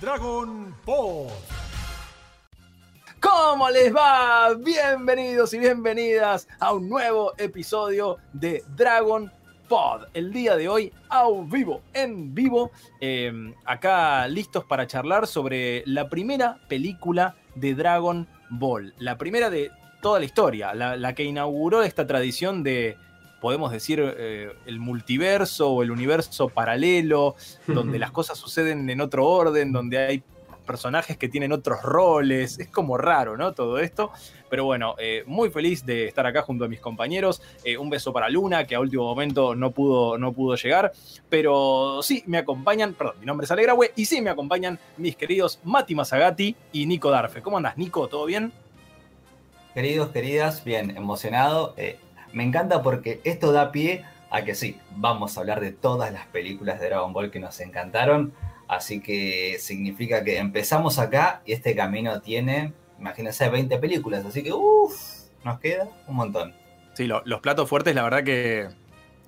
Dragon Ball. ¿Cómo les va? Bienvenidos y bienvenidas a un nuevo episodio de Dragon Pod. El día de hoy, a vivo, en vivo, eh, acá listos para charlar sobre la primera película de Dragon Ball. La primera de toda la historia, la que inauguró esta tradición de, podemos decir, eh, el multiverso o el universo paralelo, donde las cosas suceden en otro orden, donde hay personajes que tienen otros roles. Es como raro, ¿no? Todo esto. Pero bueno, eh, muy feliz de estar acá junto a mis compañeros. Eh, un beso para Luna, que a último momento no pudo, no pudo llegar. Pero sí, me acompañan, perdón, mi nombre es Alegrahue, y sí me acompañan mis queridos Mati Masagati y Nico Darfe. ¿Cómo andas, Nico? ¿Todo bien? Queridos, queridas, bien, emocionado. Eh, me encanta porque esto da pie a que sí, vamos a hablar de todas las películas de Dragon Ball que nos encantaron. Así que significa que empezamos acá y este camino tiene, imagínense, 20 películas. Así que, uff, nos queda un montón. Sí, lo- los platos fuertes, la verdad que,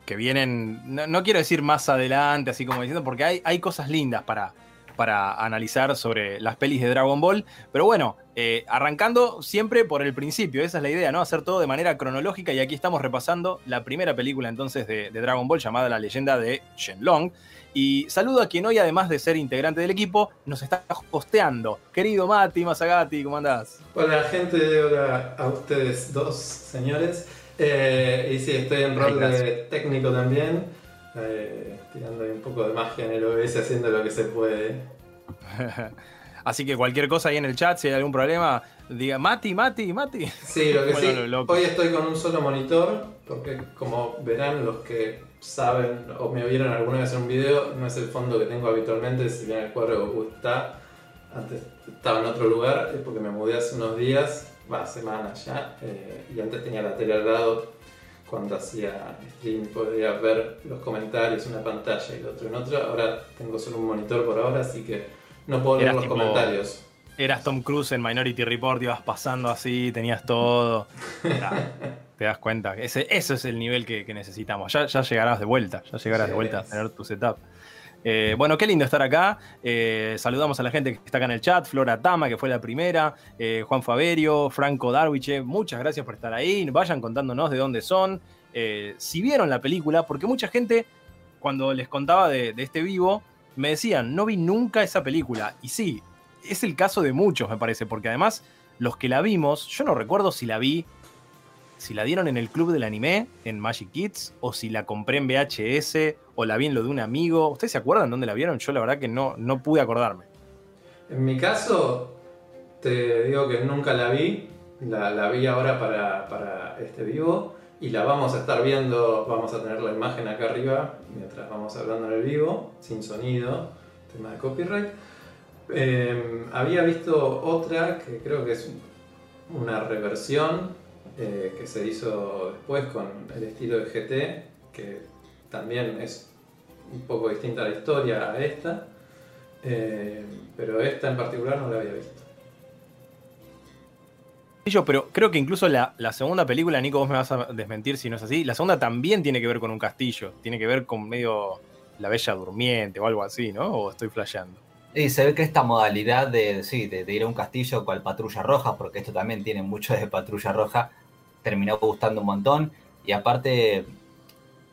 que vienen, no, no quiero decir más adelante, así como diciendo, porque hay, hay cosas lindas para, para analizar sobre las pelis de Dragon Ball. Pero bueno, eh, arrancando siempre por el principio, esa es la idea, ¿no? Hacer todo de manera cronológica y aquí estamos repasando la primera película entonces de, de Dragon Ball llamada La leyenda de Shenlong. Y saludo a quien hoy, además de ser integrante del equipo, nos está hosteando. Querido Mati Masagati, ¿cómo andás? Hola gente, hola a ustedes dos señores. Eh, y sí, estoy en rol de técnico también, eh, tirando ahí un poco de magia en el OBS, haciendo lo que se puede. Así que cualquier cosa ahí en el chat, si hay algún problema, diga Mati, Mati, Mati. Sí, lo que Bueno, sí, lo loco. hoy estoy con un solo monitor, porque como verán los que saben o me vieron alguna vez en un video, no es el fondo que tengo habitualmente, si bien el cuadro de Goku está, antes estaba en otro lugar, es porque me mudé hace unos días, va, semanas ya, eh, y antes tenía la tele al lado, cuando hacía stream podía ver los comentarios, una pantalla y el otro en otra, ahora tengo solo un monitor por ahora, así que no puedo leer los tipo- comentarios. Eras Tom Cruise en Minority Report, ibas pasando así, tenías todo. Te das cuenta. Ese, eso es el nivel que, que necesitamos. Ya, ya llegarás de vuelta, ya llegarás de vuelta a tener tu setup. Eh, bueno, qué lindo estar acá. Eh, saludamos a la gente que está acá en el chat. Flora Tama, que fue la primera. eh, Juan Faberio, Franco Darwiche. Muchas gracias por estar ahí. Vayan contándonos de dónde son. si vieron la película, porque mucha gente, cuando les contaba de, de este vivo, me decían, no vi nunca esa película. Y sí, es el caso de muchos, me parece, porque además los que la vimos, yo no recuerdo si la vi, si la dieron en el club del anime, en Magic Kids, o si la compré en VHS, o la vi en lo de un amigo. ¿Ustedes se acuerdan dónde la vieron? Yo la verdad que no, no pude acordarme. En mi caso, te digo que nunca la vi, la, vi ahora para, para este vivo y la vamos a estar viendo, vamos a tener la imagen acá arriba mientras vamos hablando en el vivo, sin sonido, tema de copyright. Eh, había visto otra que creo que es una reversión eh, que se hizo después con el estilo de GT, que también es un poco distinta la historia a esta. Eh, pero esta en particular no la había visto. Yo, pero creo que incluso la, la segunda película, Nico, vos me vas a desmentir si no es así. La segunda también tiene que ver con un castillo. Tiene que ver con medio la Bella Durmiente o algo así, ¿no? O estoy flasheando. Y se ve que esta modalidad de, sí, de, de ir a un castillo cual patrulla roja, porque esto también tiene mucho de patrulla roja, terminó gustando un montón. Y aparte,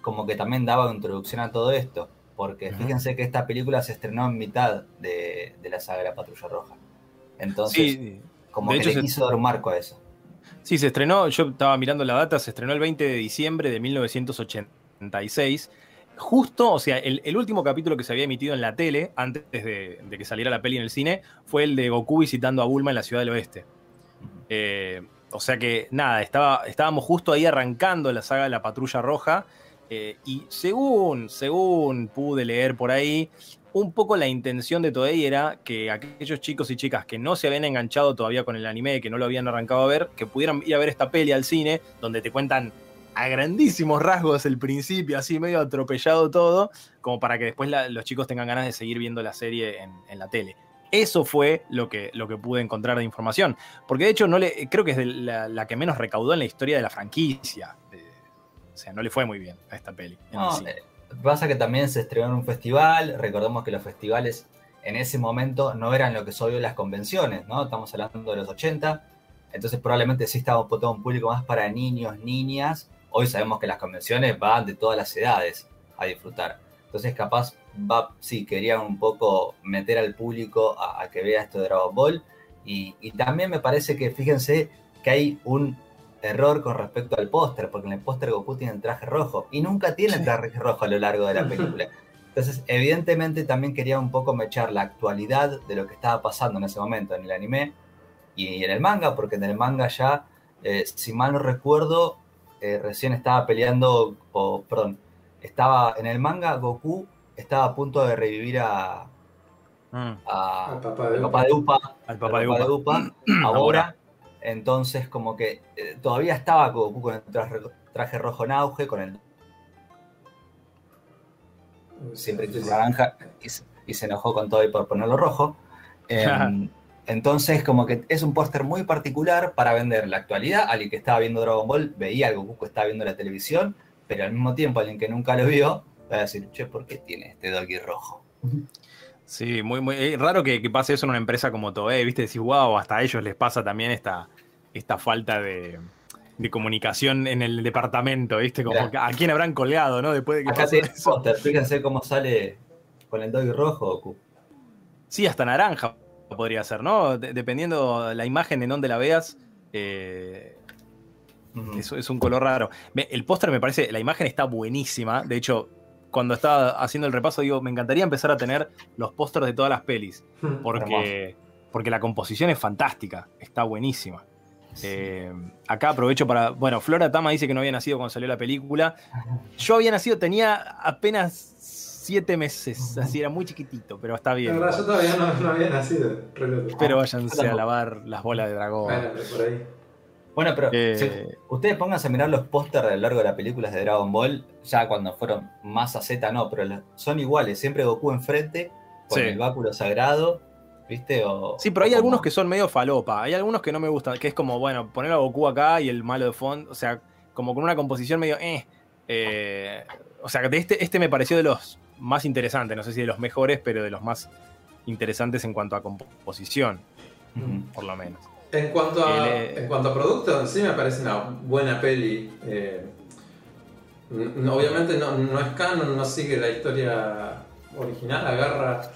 como que también daba introducción a todo esto, porque fíjense que esta película se estrenó en mitad de, de la saga de la patrulla roja. Entonces, Sí, como que hecho le se- quiso dar un marco a eso. Sí, se estrenó, yo estaba mirando la data, se estrenó el 20 de diciembre de 1986. Justo, o sea, el, el último capítulo que se había emitido en la tele, antes de, de que saliera la peli en el cine, fue el de Goku visitando a Bulma en la ciudad del oeste. Eh, o sea que, nada, estaba, estábamos justo ahí arrancando la saga de la Patrulla Roja. eh, y según, según pude leer por ahí, un poco la intención de Toei era que aquellos chicos y chicas que no se habían enganchado todavía con el anime, que no lo habían arrancado a ver, que pudieran ir a ver esta peli al cine, donde te cuentan a grandísimos rasgos el principio, así medio atropellado todo, como para que después la- los chicos tengan ganas de seguir viendo la serie en, en la tele. Eso fue lo que, lo que pude encontrar de información. Porque de hecho no le, creo que es de la, la que menos recaudó en la historia de la franquicia. Eh, o sea, no le fue muy bien a esta peli. No, eh, pasa que también se estrenó en un festival. Recordemos que los festivales en ese momento no eran lo que son hoy las convenciones, ¿no? Estamos hablando de los 80, entonces probablemente sí estaba un público más para niños, niñas. Hoy sabemos que las convenciones van de todas las edades a disfrutar. Entonces capaz va, sí, querían un poco meter al público a, que vea esto de Dragon Ball. Y, y, también me parece que, fíjense, que hay un error con respecto al póster, porque en el póster Goku tiene el traje rojo y nunca tiene el traje rojo a lo largo de la película. Entonces, evidentemente también quería un poco mechar la actualidad de lo que estaba pasando en ese momento en el anime y en el manga, porque en el manga ya, eh, si mal no recuerdo, eh, recién estaba peleando, o perdón, estaba en el manga Goku estaba a punto de revivir a, mm. al papá de, Upa, al papá de Upa, ahora. Entonces, como que eh, todavía estaba Goku con el traje, rojo en auge, con el siempre naranja y, se enojó con todo y por ponerlo rojo. Em, entonces, como que es un póster muy particular para vender la actualidad. Alguien que estaba viendo Dragon Ball veía algo Goku que estaba viendo la televisión, pero al mismo tiempo alguien que nunca lo vio va a decir, che, ¿por qué tiene este doggy rojo? Sí, muy, muy raro que, pase eso en una empresa como Toei, ¿viste? Decís, wow, hasta a ellos les pasa también esta, esta falta de, comunicación en el departamento, ¿viste? Como a quién habrán colgado, ¿no? Después de que Acá póster, fíjense cómo sale con el doggy rojo Goku. Sí, hasta naranja podría ser, ¿no? dependiendo la imagen en donde la veas. Eh, es, un color raro. el póster me parece, la imagen está buenísima. De hecho, cuando estaba haciendo el repaso, digo, me encantaría empezar a tener los pósters de todas las pelis. Hmm, porque, porque la composición es fantástica, está buenísima. Eh, acá aprovecho para. Bueno, Flora Tama dice que no había nacido cuando salió la película. Yo había nacido, tenía apenas siete meses, así era muy chiquitito, pero está bien. yo todavía no, había nacido. Pero váyanse a lavar las bolas de dragón. Bueno, por ahí. Bueno, pero eh, ustedes pónganse a mirar los pósters a lo largo de las películas de Dragon Ball, ya cuando fueron más a Z, no, pero son iguales, siempre Goku enfrente, con el báculo sagrado, ¿viste? sí, pero hay algunos que son medio falopa, hay algunos que no me gustan, que es como, bueno, poner a Goku acá y el malo de fondo, o sea, como con una composición medio, eh, eh o sea, este, este me pareció de los más interesante, no sé si de los mejores, pero de los más interesantes en cuanto a composición, por lo menos. En cuanto a, en cuanto a producto, sí me parece una buena peli. Eh, obviamente no, no, es canon, no sigue la historia original, agarra.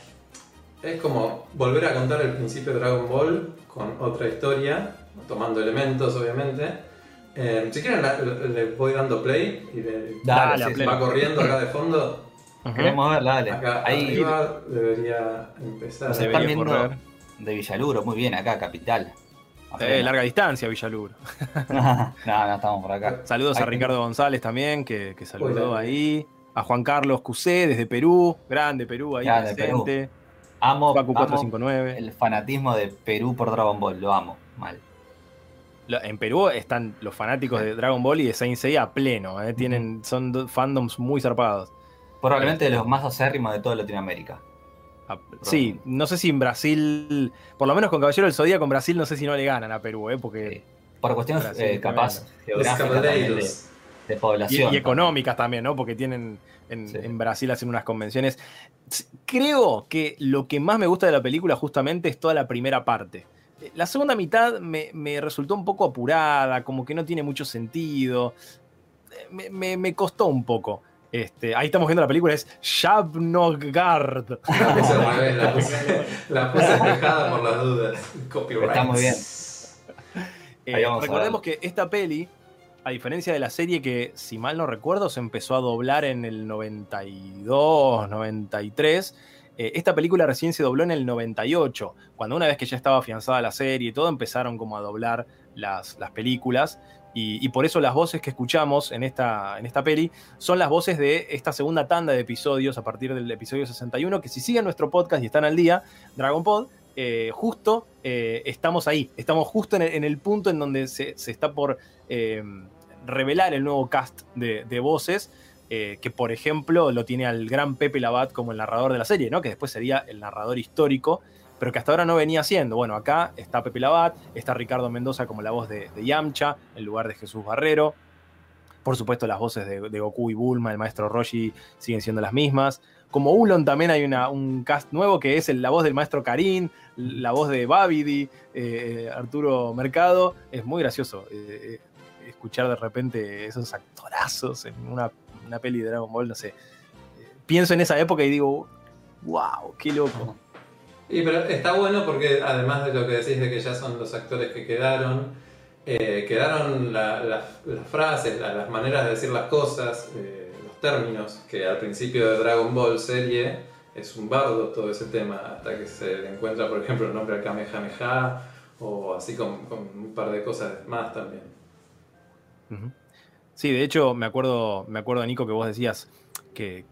Es como volver a contar el principio de Dragon Ball con otra historia, tomando elementos, obviamente. Eh, si quieren, le, voy dando play y le, va corriendo acá de fondo. Queremos verla, dale. Acá Ahí debería empezar. Se están viendo de Villaluro, muy bien, acá, capital. Eh, larga distancia, Villaluro. no, no, estamos por acá. Saludos a Ricardo González también, que, saludó ahí. A Juan Carlos Cusé desde Perú, grande Perú ahí presente. Amo, 459. el fanatismo de Perú por Dragon Ball, lo amo, mal. En Perú están los fanáticos de Dragon Ball y de Saint Seiya a pleno, eh, tienen, son fandoms muy zarpados. Probablemente de los más acérrimos de toda Latinoamérica. Ah, sí, no sé si en Brasil, por lo menos con Caballero del Zodíaco, con Brasil no sé si no le ganan a Perú, ¿eh? porque... Por cuestiones eh, capaz geográficas de, población. Y, económicas también, ¿no? Porque tienen en, Brasil hacen unas convenciones. Creo que lo que más me gusta de la película justamente es toda la primera parte. La segunda mitad me, resultó un poco apurada, como que no tiene mucho sentido. me, me costó un poco. Este, ahí estamos viendo la película, es Shabnogard. la puse, la despejada por las dudas. Copyright. Está muy bien. Eh, recordemos que esta peli, a diferencia de la serie que, si mal no recuerdo, se empezó a doblar en el 92, 93. Eh, esta película recién se dobló en el 98, cuando una vez que ya estaba afianzada la serie y todo, empezaron como a doblar las, las películas. Y, por eso las voces que escuchamos en esta, en esta peli son las voces de esta segunda tanda de episodios a partir del episodio 61, que si siguen nuestro podcast y están al día, Dragon Pod, eh, justo eh, estamos ahí, estamos justo en el, punto en donde se, está por eh, revelar el nuevo cast de, voces, que por ejemplo lo tiene al gran Pepe Labat como el narrador de la serie, ¿no? que después sería el narrador histórico pero que hasta ahora no venía siendo. Bueno, acá está Pepe Labat, está Ricardo Mendoza como la voz de, Yamcha, en lugar de Jesús Barrero. Por supuesto, las voces de, Goku y Bulma, el maestro Roshi, siguen siendo las mismas. como Ulon también hay una, un cast nuevo que es la voz del maestro Karim, la voz de Babidi, eh, Arturo Mercado. Es muy gracioso eh, eh, escuchar de repente esos actorazos en una, una, peli de Dragon Ball, no sé. Pienso en esa época y digo, wow, qué loco. Y pero está bueno porque además de lo que decís de que ya son los actores que quedaron, quedaron las frases, las maneras de decir las cosas términos, que al principio de Dragon Ball serie es un bardo todo ese tema, hasta que se encuentra, por ejemplo, el nombre al Kamehameha, o así con, un par de cosas más también. Sí, de hecho, me acuerdo, me acuerdo, Nico, que vos decías que,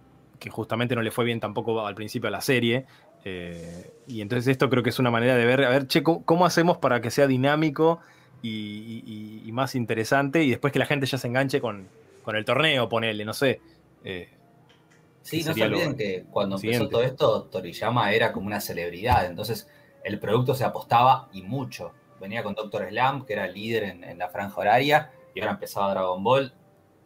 justamente no le fue bien tampoco al principio a la serie. Eh, y entonces esto creo que es una manera de ver, a ver, che, ¿cómo, hacemos para que sea dinámico y, más interesante? Y después que la gente ya se enganche con, con el torneo, ponele, no sé. Eh, sí, no se olviden que cuando empezó todo esto, Toriyama era como una celebridad, entonces el producto se apostaba y mucho. Venía con Doctor Slam, que era líder en, la franja horaria, y ahora empezaba Dragon Ball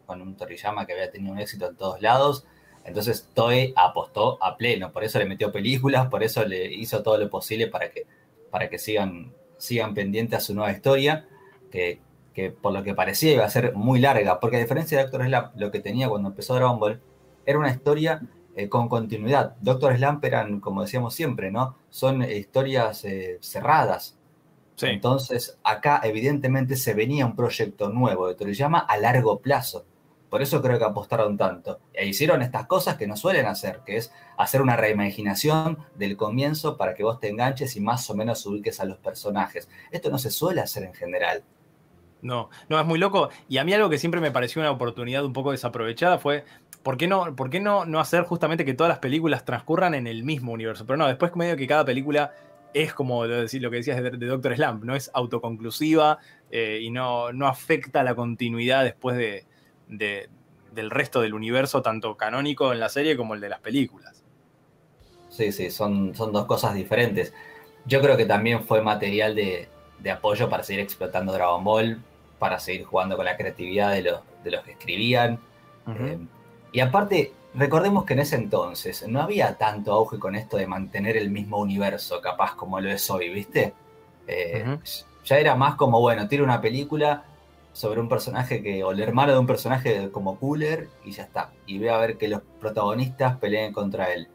con un Toriyama que había tenido un éxito en todos lados. Entonces Toei apostó a pleno, por eso le metió películas, por eso le hizo todo lo posible para que, para que sigan, sigan pendientes a su nueva historia, que que por lo que parecía iba a ser muy larga, porque a diferencia de Doctor Slump, lo que tenía cuando empezó Dragon Ball era una historia eh, con continuidad. Doctor Slump eran, como decíamos siempre, ¿no? Son historias eh, cerradas. Entonces, acá evidentemente se venía un proyecto nuevo de Toriyama a largo plazo. Por eso creo que apostaron tanto. E hicieron estas cosas que no suelen hacer, que es hacer una reimaginación del comienzo para que vos te enganches y más o menos ubiques a los personajes. Esto no se suele hacer en general. No, no, es muy loco. Y a mí algo que siempre me pareció una oportunidad un poco desaprovechada fue, ¿por qué no, por qué no, no hacer justamente que todas las películas transcurran en el mismo universo? Pero no, después medio que cada película es como lo, que decías de, Doctor Slump, no es autoconclusiva eh, y no, no afecta la continuidad después de, del resto del universo, tanto canónico en la serie como el de las películas. Sí, sí, son, son dos cosas diferentes. Yo creo que también fue material de, de apoyo para seguir explotando Dragon Ball para seguir jugando con la creatividad de los, de los que escribían. Eh, y aparte, recordemos que en ese entonces no había tanto auge con esto de mantener el mismo universo, capaz como lo es hoy, ¿viste? Eh, ya era más como, bueno, tira una película sobre un personaje que, o el hermano de un personaje como Cooler, y ya está. Y ve a ver que los protagonistas peleen contra él.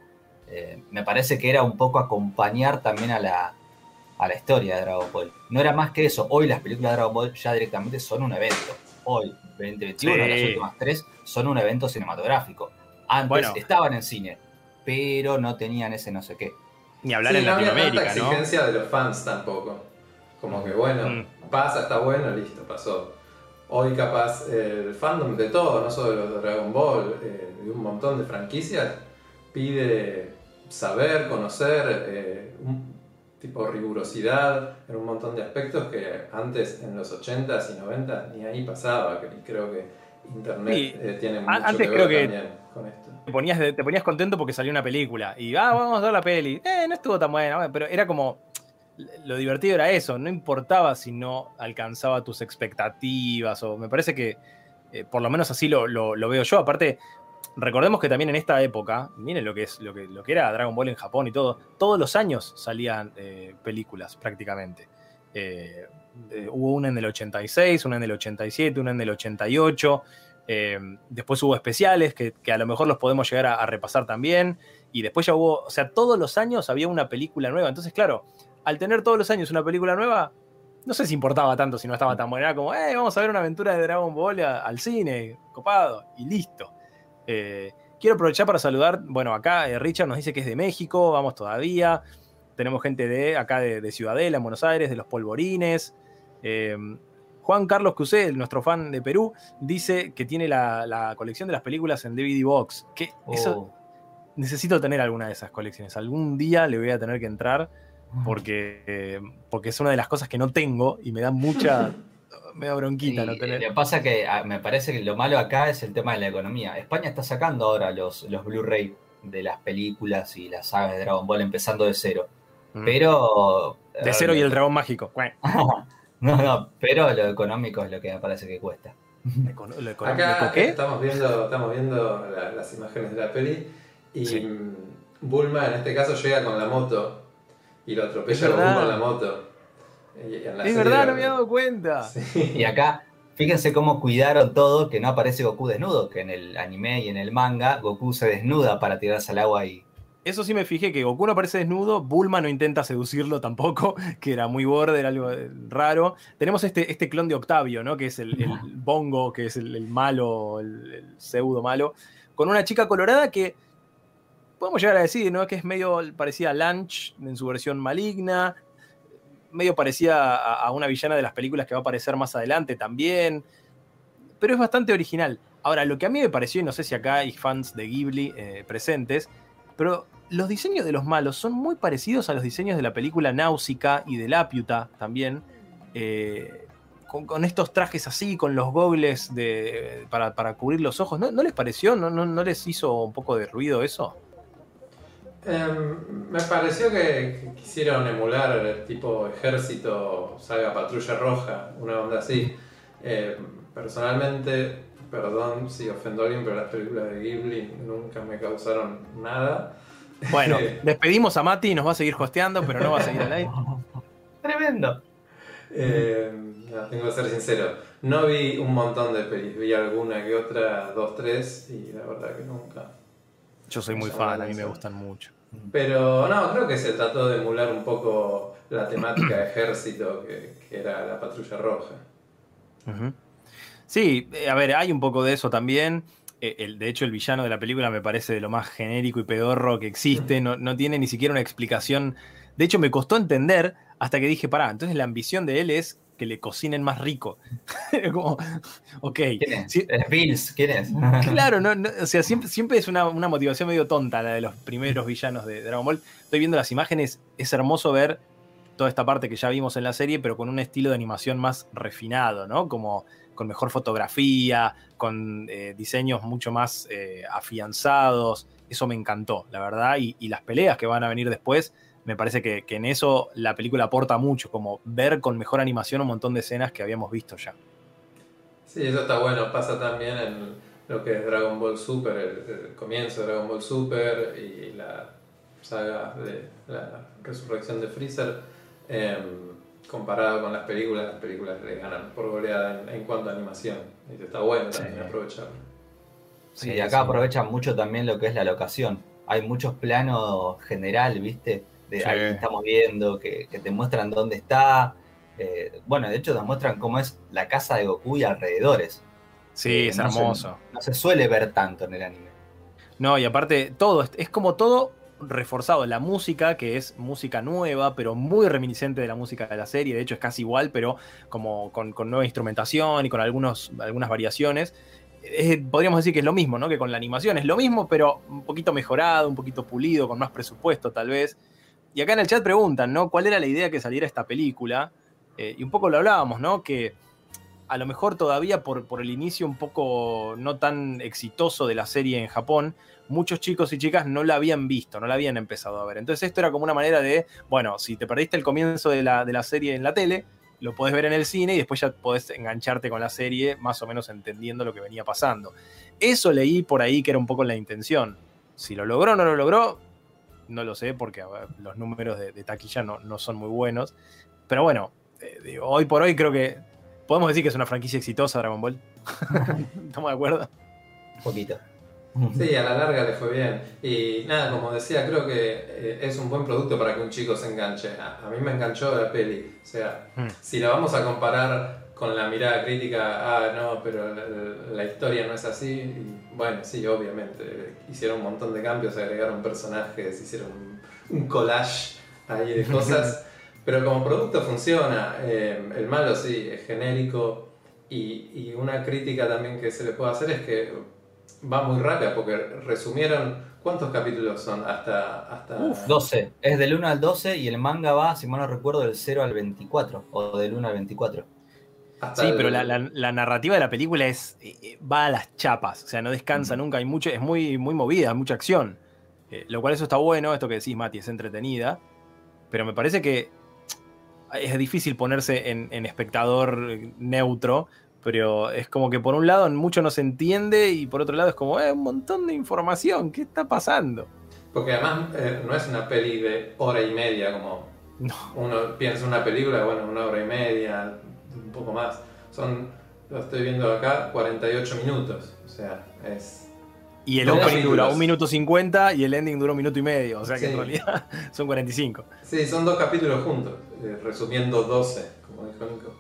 Eh, me parece que era un poco acompañar también a la, a la historia de Dragon Ball. No era más que eso. Hoy las películas de Dragon Ball ya directamente son un evento. Hoy, 2021, las últimas tres son un evento cinematográfico. Antes estaban en cine, pero no tenían ese no sé qué. Ni hablar en Latinoamérica, no exigencia de los fans tampoco. Como que bueno, mm. pasa, está bueno, listo, pasó. Hoy capaz el fandom de todo, no solo de los de Dragon Ball, eh, de un montón de franquicias, pide saber, conocer, eh, tipo rigurosidad en un montón de aspectos que antes en los 80s y 90s ni ahí pasaba, que creo que Internet eh, tiene mucho antes que ver creo también con esto. Te ponías, te ponías contento porque salió una película y ah, vamos a ver la peli. Eh, no estuvo tan buena, pero era como lo divertido era eso, no importaba si no alcanzaba tus expectativas o me parece que eh, por lo menos así lo, lo, veo yo. Aparte, recordemos que también en esta época, miren lo que es lo que, lo que era Dragon Ball en Japón y todo, todos los años salían eh, películas prácticamente. Eh, hubo una en el 86, una en el 87, una en el 88. después hubo especiales que, a lo mejor los podemos llegar a, repasar también. Y después ya hubo, o sea, todos los años había una película nueva. Entonces, claro, al tener todos los años una película nueva, no sé si importaba tanto si no estaba tan buena. Era como, eh, vamos a ver una aventura de Dragon Ball al cine, copado, y listo. Eh, quiero aprovechar para saludar, bueno, acá eh, Richard nos dice que es de México, vamos todavía. Tenemos gente de acá de, Ciudadela, en Buenos Aires, de los Polvorines. Eh, Juan Carlos Cusé, nuestro fan de Perú, dice que tiene la, colección de las películas en DVD Box. Que eso, oh. necesito tener alguna de esas colecciones. Algún día le voy a tener que entrar porque, porque es una de las cosas que no tengo y me da mucha, me da bronquita no tener. Lo pasa que ah, me parece que lo malo acá es el tema de la economía. España está sacando ahora los, los Blu-ray de las películas y las sagas de Dragon Ball empezando de cero. Mm. Pero. De cero y el dragón mágico. no, no, pero lo económico es lo que me parece que cuesta. Acá estamos viendo, estamos viendo las imágenes de la peli Y Sí. mm, Bulma en este caso llega con la moto y lo atropella a verdad. con la moto. En la Es verdad, no me había dado cuenta. Sí. Y acá, fíjense cómo cuidaron todo, que no aparece Goku desnudo, que en el anime y en el manga Goku se desnuda para tirarse al agua y... Eso sí me fijé, que Goku no aparece desnudo, Bulma no intenta seducirlo tampoco, que era muy border, algo eh, raro. Tenemos este, este clon de Octavio, ¿no? Que es el, el bongo, que es el, el malo, el, el pseudo malo, con una chica colorada que podemos llegar a decir, ¿no? Que es medio parecida a Lunch en su versión maligna, medio parecida a, una villana de las películas que va a aparecer más adelante también, pero es bastante original. Ahora, lo que a mí me pareció, y no sé si acá hay fans de Ghibli eh, presentes, pero los diseños de los malos son muy parecidos a los diseños de la película Náusica y de Lapiuta también. eh, con, con estos trajes así, con los gogles de, para, para cubrir los ojos. ¿No, no les pareció? ¿No, no, no les hizo un poco de ruido eso? Em, me pareció que, que quisieron emular el tipo ejército, saga patrulla roja, una onda así. Em, personalmente, perdón si ofendo a alguien, pero las películas de Ghibli nunca me causaron nada. Bueno, despedimos a Mati, nos va a seguir hosteando, pero no va a seguir al aire. Tremendo. Eh, no, tengo que ser sincero. No vi un montón de pelis, vi alguna que otra, dos, tres, y la verdad que nunca. Yo soy muy fan, a mí me gustan mucho. Pero no, creo que se trató de emular un poco la temática de ejército que, que era la patrulla roja. Sí, eh, a ver, hay un poco de eso también. Eh, el- de hecho, el villano de la película me parece de lo más genérico y pedorro que existe. No, no tiene ni siquiera una explicación. De hecho, me costó entender hasta que dije, pará, entonces la ambición de él es que le cocinen más rico. Como, ok. ¿Quién es? Sí, ¿Es Bills? ¿Quién es? Claro, no, no, o sea, siempre, siempre es una, una motivación medio tonta la de los primeros villanos de Dragon Ball. Estoy viendo las imágenes, es hermoso ver toda esta parte que ya vimos en la serie, pero con un estilo de animación más refinado, ¿no? Como con mejor fotografía, con eh, diseños mucho más eh, afianzados. Eso me encantó, la verdad. Y, y las peleas que van a venir después, me parece que, que en eso la película aporta mucho, como ver con mejor animación un montón de escenas que habíamos visto ya. Sí, eso está bueno. Pasa también en lo que es Dragon Ball Super, el, el comienzo de Dragon Ball Super y la saga de la resurrección de Freezer. em, comparado con las películas, las películas le ganan por goleada en, en cuanto a animación. Y está bueno también Sí. aprovecharlo. Sí, Sí, acá sí. aprovechan mucho también lo que es la locación. Hay muchos planos general, ¿viste? De, Sí. Ahí estamos viendo que, que te muestran dónde está. Eh, bueno, de hecho te muestran cómo es la casa de Goku y alrededores. Sí, Eh, es no se- hermoso. No se suele ver tanto en el anime. No, y aparte, todo, es- es como todo reforzado. La música, que es música nueva, pero muy reminiscente de la música de la serie. De hecho, es casi igual, pero como con, con nueva instrumentación y con algunos, algunas variaciones. Es- podríamos decir que es lo mismo, ¿no? Que con la animación es lo mismo, pero un poquito mejorado, un poquito pulido, con más presupuesto, tal vez. Y acá en el chat preguntan, ¿no? ¿Cuál era la idea que saliera esta película? Eh, y un poco lo hablábamos, ¿no? Que a lo mejor todavía por, el inicio un poco no tan exitoso de la serie en Japón, muchos chicos y chicas no la habían visto, no la habían empezado a ver. Entonces esto era como una manera de, bueno, si te perdiste el comienzo de la, de la serie en la tele, lo podés ver en el cine y después ya podés engancharte con la serie más o menos entendiendo lo que venía pasando. Eso leí por ahí que era un poco la intención. Si lo logró o no lo logró, no lo sé porque ver, los números de, de taquilla no, no son muy buenos. Pero bueno, eh, digo, hoy por hoy creo que podemos decir que es una franquicia exitosa Dragon Ball. ¿Estamos de acuerdo? Un poquito. Sí, a la larga le fue bien. Y nada, como decía, creo que eh, es un buen producto para que un chico se enganche. A, a mí me enganchó la peli. O sea, Mm. si la vamos a comparar con la mirada crítica, ah, no, pero la, la historia no es así. y bueno, sí, obviamente. Hicieron un montón de cambios, agregaron personajes, hicieron un, collage ahí de cosas. pero como producto funciona. Eh, el malo sí, es genérico. Y, y una crítica también que se le puede hacer es que va muy rápida porque resumieron cuántos capítulos son hasta hasta 12. Es del 1 al 12 y el manga va, si mal no recuerdo, del 0 al 24. O del 1 al 24. Hasta Sí, el- pero la, la- la narrativa de la película es eh, eh, va a las chapas, o sea, no descansa nunca, hay mucho, es muy, muy movida, mucha acción. Eh, lo cual eso está bueno, esto que decís, Mati, es entretenida. Pero me parece que es difícil ponerse en, en espectador neutro, pero es como que por un lado mucho no se entiende y por otro lado es como, eh, un montón de información, ¿qué está pasando? Porque además eh, no es una peli de hora y media como No. uno piensa en una película, bueno, una hora y media, un poco más. Son, lo estoy viendo acá, 48 minutos. O sea, es... Y el opening dura un minuto 50 y el ending dura un minuto y medio, o sea que Sí. en realidad son 45. Sí, son dos capítulos juntos, eh, resumiendo 12, como dijo Nico.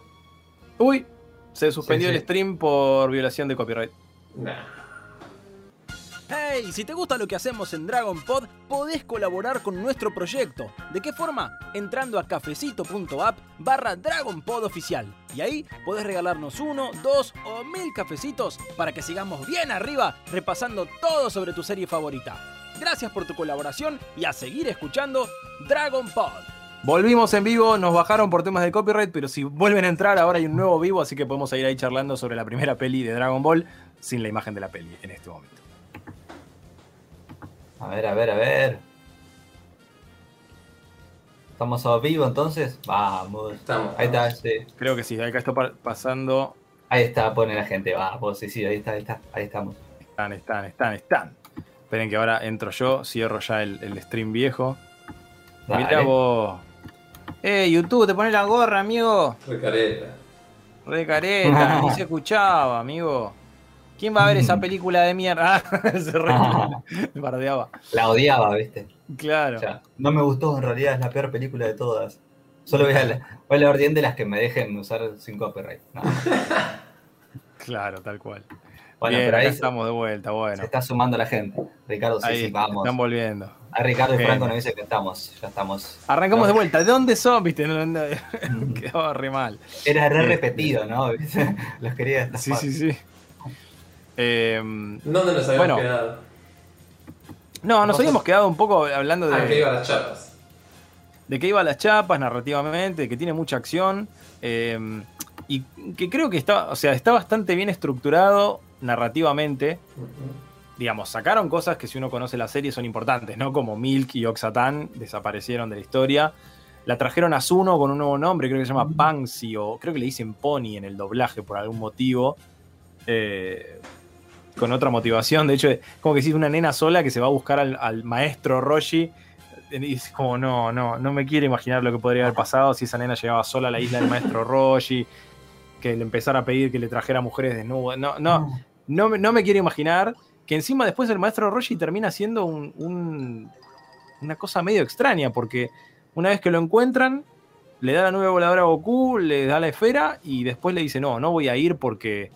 Uy, se suspendió Sí, sí. el stream por violación de copyright. Nah. Hey, si te gusta lo que hacemos en Dragon Pod, podés colaborar con nuestro proyecto. ¿De qué forma? Entrando a cafecito.app barra Dragon Pod oficial. Y ahí podés regalarnos uno, dos o mil cafecitos para que sigamos bien arriba repasando todo sobre tu serie favorita. Gracias por tu colaboración y a seguir escuchando Dragon Pod. Volvimos en vivo, nos bajaron por temas de copyright, pero si vuelven a entrar, ahora hay un nuevo vivo, así que podemos ir ahí charlando sobre la primera peli de Dragon Ball sin la imagen de la peli en este momento. A ver, a ver, a ver. ¿Estamos a vivo entonces? Vamos. Estamos. Ahí está, sí. Creo que sí, acá está pa- pasando. Ahí está, pone la gente. Vamos, sí, sí, ahí está, ahí está. Ahí estamos. Están, están, están, están. Esperen que ahora entro yo, cierro ya el, el stream viejo. Dale. Mirá vos. Eh, YouTube, te pones la gorra, amigo. Recareta. Re careta, ni se escuchaba, amigo. ¿Quién va a ver esa película de mierda? Ah, se re bardeaba. La odiaba, ¿viste? Claro. O sea, no me gustó, en realidad es la peor película de todas. Solo voy a, la, voy a la orden de las que me dejen usar sin copyright. No. Claro, tal cual. Bueno, Bien, pero ahí se, estamos de vuelta, se bueno. está sumando la gente. Ricardo, sí, Ahí sí, vamos. están volviendo. A Ricardo y. Franco nos dice que estamos, ya estamos. Arrancamos No. de vuelta. ¿De dónde son? Viste, no, no, quedaba re mal. Era re Este. repetido, ¿no? Los quería estafar. Sí, sí, sí. Eh, ¿Dónde nos habíamos Bueno. quedado? no, nos habíamos quedado un poco hablando Ah, que de, iba a las chapas. de que iba a las chapas narrativamente, de que tiene mucha acción. eh, y que creo que está, o sea, está bastante bien estructurado narrativamente. Digamos, sacaron cosas que si uno conoce la serie son importantes, ¿no? Como Milk y Oxatan desaparecieron de la historia. La trajeron a Zuno con un nuevo nombre, creo que se llama Pansy, o creo que le dicen Pony en el doblaje por algún motivo. Eh, con otra motivación. De hecho, como que si es una nena sola que se va a buscar al, maestro Roshi. Y es como, no, no, no me quiero imaginar lo que podría haber pasado si esa nena llegaba sola a la isla del maestro Roshi, que le empezara a pedir que le trajera mujeres desnudas. No, no, no, no me quiero imaginar que encima después el maestro Roshi termina siendo un- una cosa medio extraña, porque una vez que lo encuentran, le da la nube voladora a Goku, le da la esfera y después le dice, no, no voy a ir porque...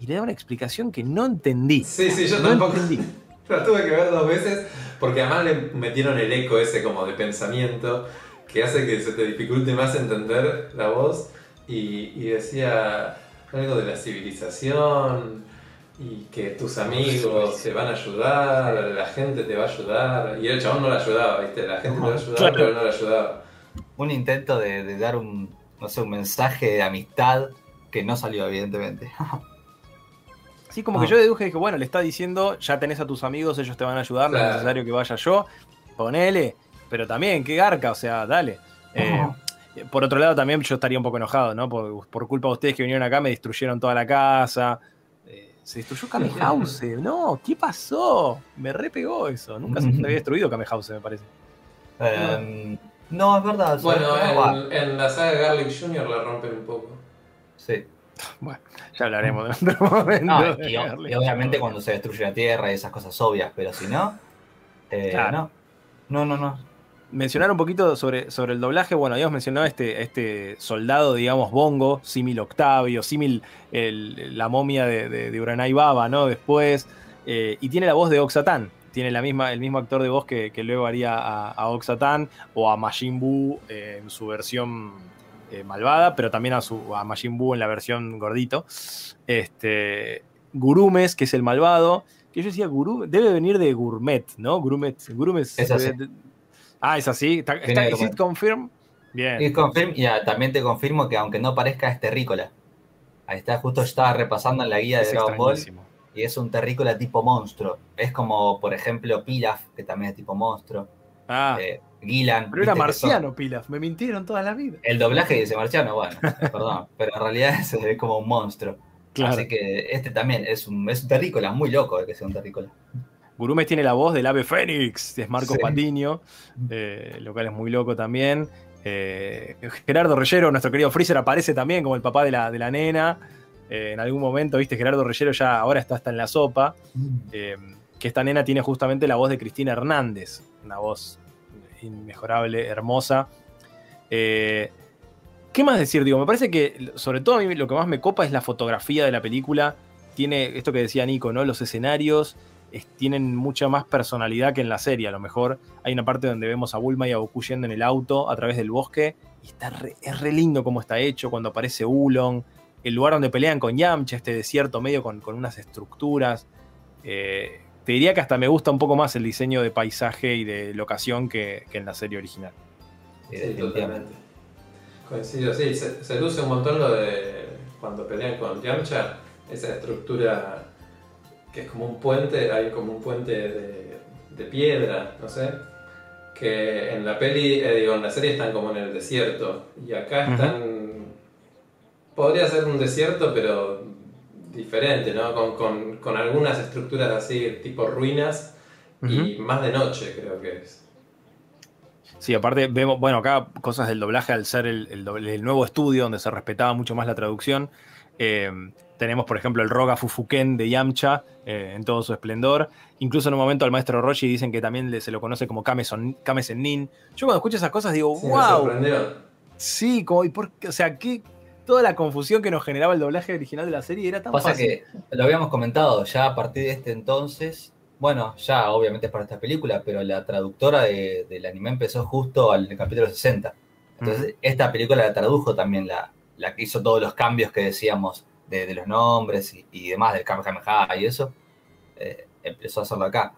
Y le da una explicación que no entendí. Sí, sí, yo No tampoco. entendí. La tuve que ver dos veces porque además le metieron el eco ese como de pensamiento que hace que se te dificulte más entender la voz y, y decía algo de la civilización y que tus amigos te van a ayudar, la gente te va a ayudar y el chabón no la ayudaba, ¿viste? La gente te va a ayudar Claro. pero no la ayudaba. Un intento de, de dar un, no sé, un mensaje de amistad que no salió, evidentemente. Sí, como Ah. que yo deduje, dije, bueno, le está diciendo, ya tenés a tus amigos, ellos te van a ayudar, no es necesario que vaya yo, ponele, pero también, qué garca, o sea, dale. Eh, por otro lado, también yo estaría un poco enojado, ¿no? Por, por culpa de ustedes que vinieron acá, me destruyeron toda la casa. Eh, se destruyó Kame House. No, ¿qué pasó? Me repegó eso. Nunca se había destruido Kame House, me parece. Em, no, es verdad. Bueno. Ah, en, en la saga Garlic Jr. la rompen un poco. Sí. Ya hablaremos de otro momento. No, y, obviamente cuando se destruye la tierra y esas cosas obvias, pero si no, eh, Claro. no. No, no, no. mencionar un poquito sobre, sobre el doblaje. Bueno, habíamos mencionado este, este soldado, digamos, Bongo, símil Octavio, símil la momia de, de, de Uranai Baba, ¿no? Después. eh, y tiene la voz de Oxatan. Tiene la misma, el mismo actor de voz que, que luego haría a, a Oxatan o a Majin Buu eh, en su versión eh, malvada, pero también a, su, a Majin Buu en la versión gordito. Este, Gurumes, que es el malvado. Que yo decía, Guru, debe venir de Gourmet, ¿no? Gourmet. Gurumes. Es así. de- de- ah, es así. Está, está, de ¿is Gourmet. it confirm? Bien. Confirm- y, ah, también te confirmo que aunque no parezca es terrícola. Ahí está, justo estaba repasando en la guía de Es Dragon Ball y es un terrícola tipo monstruo. Es como, por ejemplo, Pilaf, que también es tipo monstruo. Ah, eh, Gillan. pero era son- marciano, Pilaf. Me mintieron toda la vida. El doblaje dice marciano, bueno, perdón, pero en realidad se ve como un monstruo. Así que este también es un, es un terrícola, muy loco de que sea un terrícola. Gurumes tiene la voz del ave fénix, es Marco Sí. Patiño, eh, lo cual es muy loco también. Eh, Gerardo Reyero, nuestro querido Freezer, aparece también como el papá de la, de la nena. Eh, en algún momento, viste, Gerardo Reyero ya ahora está hasta en la sopa. eh, que esta nena tiene justamente la voz de Cristina Hernández, una voz inmejorable, hermosa. Eh, ¿Qué más decir? Digo, me parece que sobre todo a mí lo que más me copa es la fotografía de la película. Tiene esto que decía Nico, ¿no? Los escenarios es- tienen mucha más personalidad que en la serie, a lo mejor. Hay una parte donde vemos a Bulma y a Goku yendo en el auto a través del bosque. Y está re- es re lindo cómo está hecho, cuando aparece Ulon. El lugar donde pelean con Yamcha, este desierto medio con, con unas estructuras. Eh, te diría que hasta me gusta un poco más el diseño de paisaje y de locación que, que en la serie original. Sí, definitivamente. totalmente. Coincido, sí, se, se luce un montón lo de cuando pelean con Yamcha, esa estructura que es como un puente, hay como un puente de, de piedra, no sé, que en la peli, eh, digo, en la serie están como en el desierto, y acá están, podría ser un desierto, pero diferente, ¿no? Con, con- con algunas estructuras así, tipo ruinas, y más de noche creo que es. Sí, aparte vemos, bueno, acá cosas del doblaje al ser el, el nuevo estudio donde se respetaba mucho más la traducción. Eh, tenemos, por ejemplo, el Roga Fufuken de Yamcha eh, en todo su esplendor. Incluso en un momento al maestro Roshi dicen que también le- se lo conoce como Kame, Son- Kame Sennin. Yo cuando escucho esas cosas digo, Sí, me wow. sorprendió. Sí, como, ¿y por qué? O sea, ¿qué? Toda la confusión que nos generaba el doblaje original de la serie era tan Pasa fácil. que lo habíamos comentado, ya a partir de este entonces, bueno, ya obviamente es para esta película, pero la traductora de- del anime empezó justo al capítulo 60. Entonces, esta película la tradujo también, la, la que hizo todos los cambios que decíamos de, de los nombres y, y demás, del Kamehameha y eso, eh, empezó a hacerlo acá.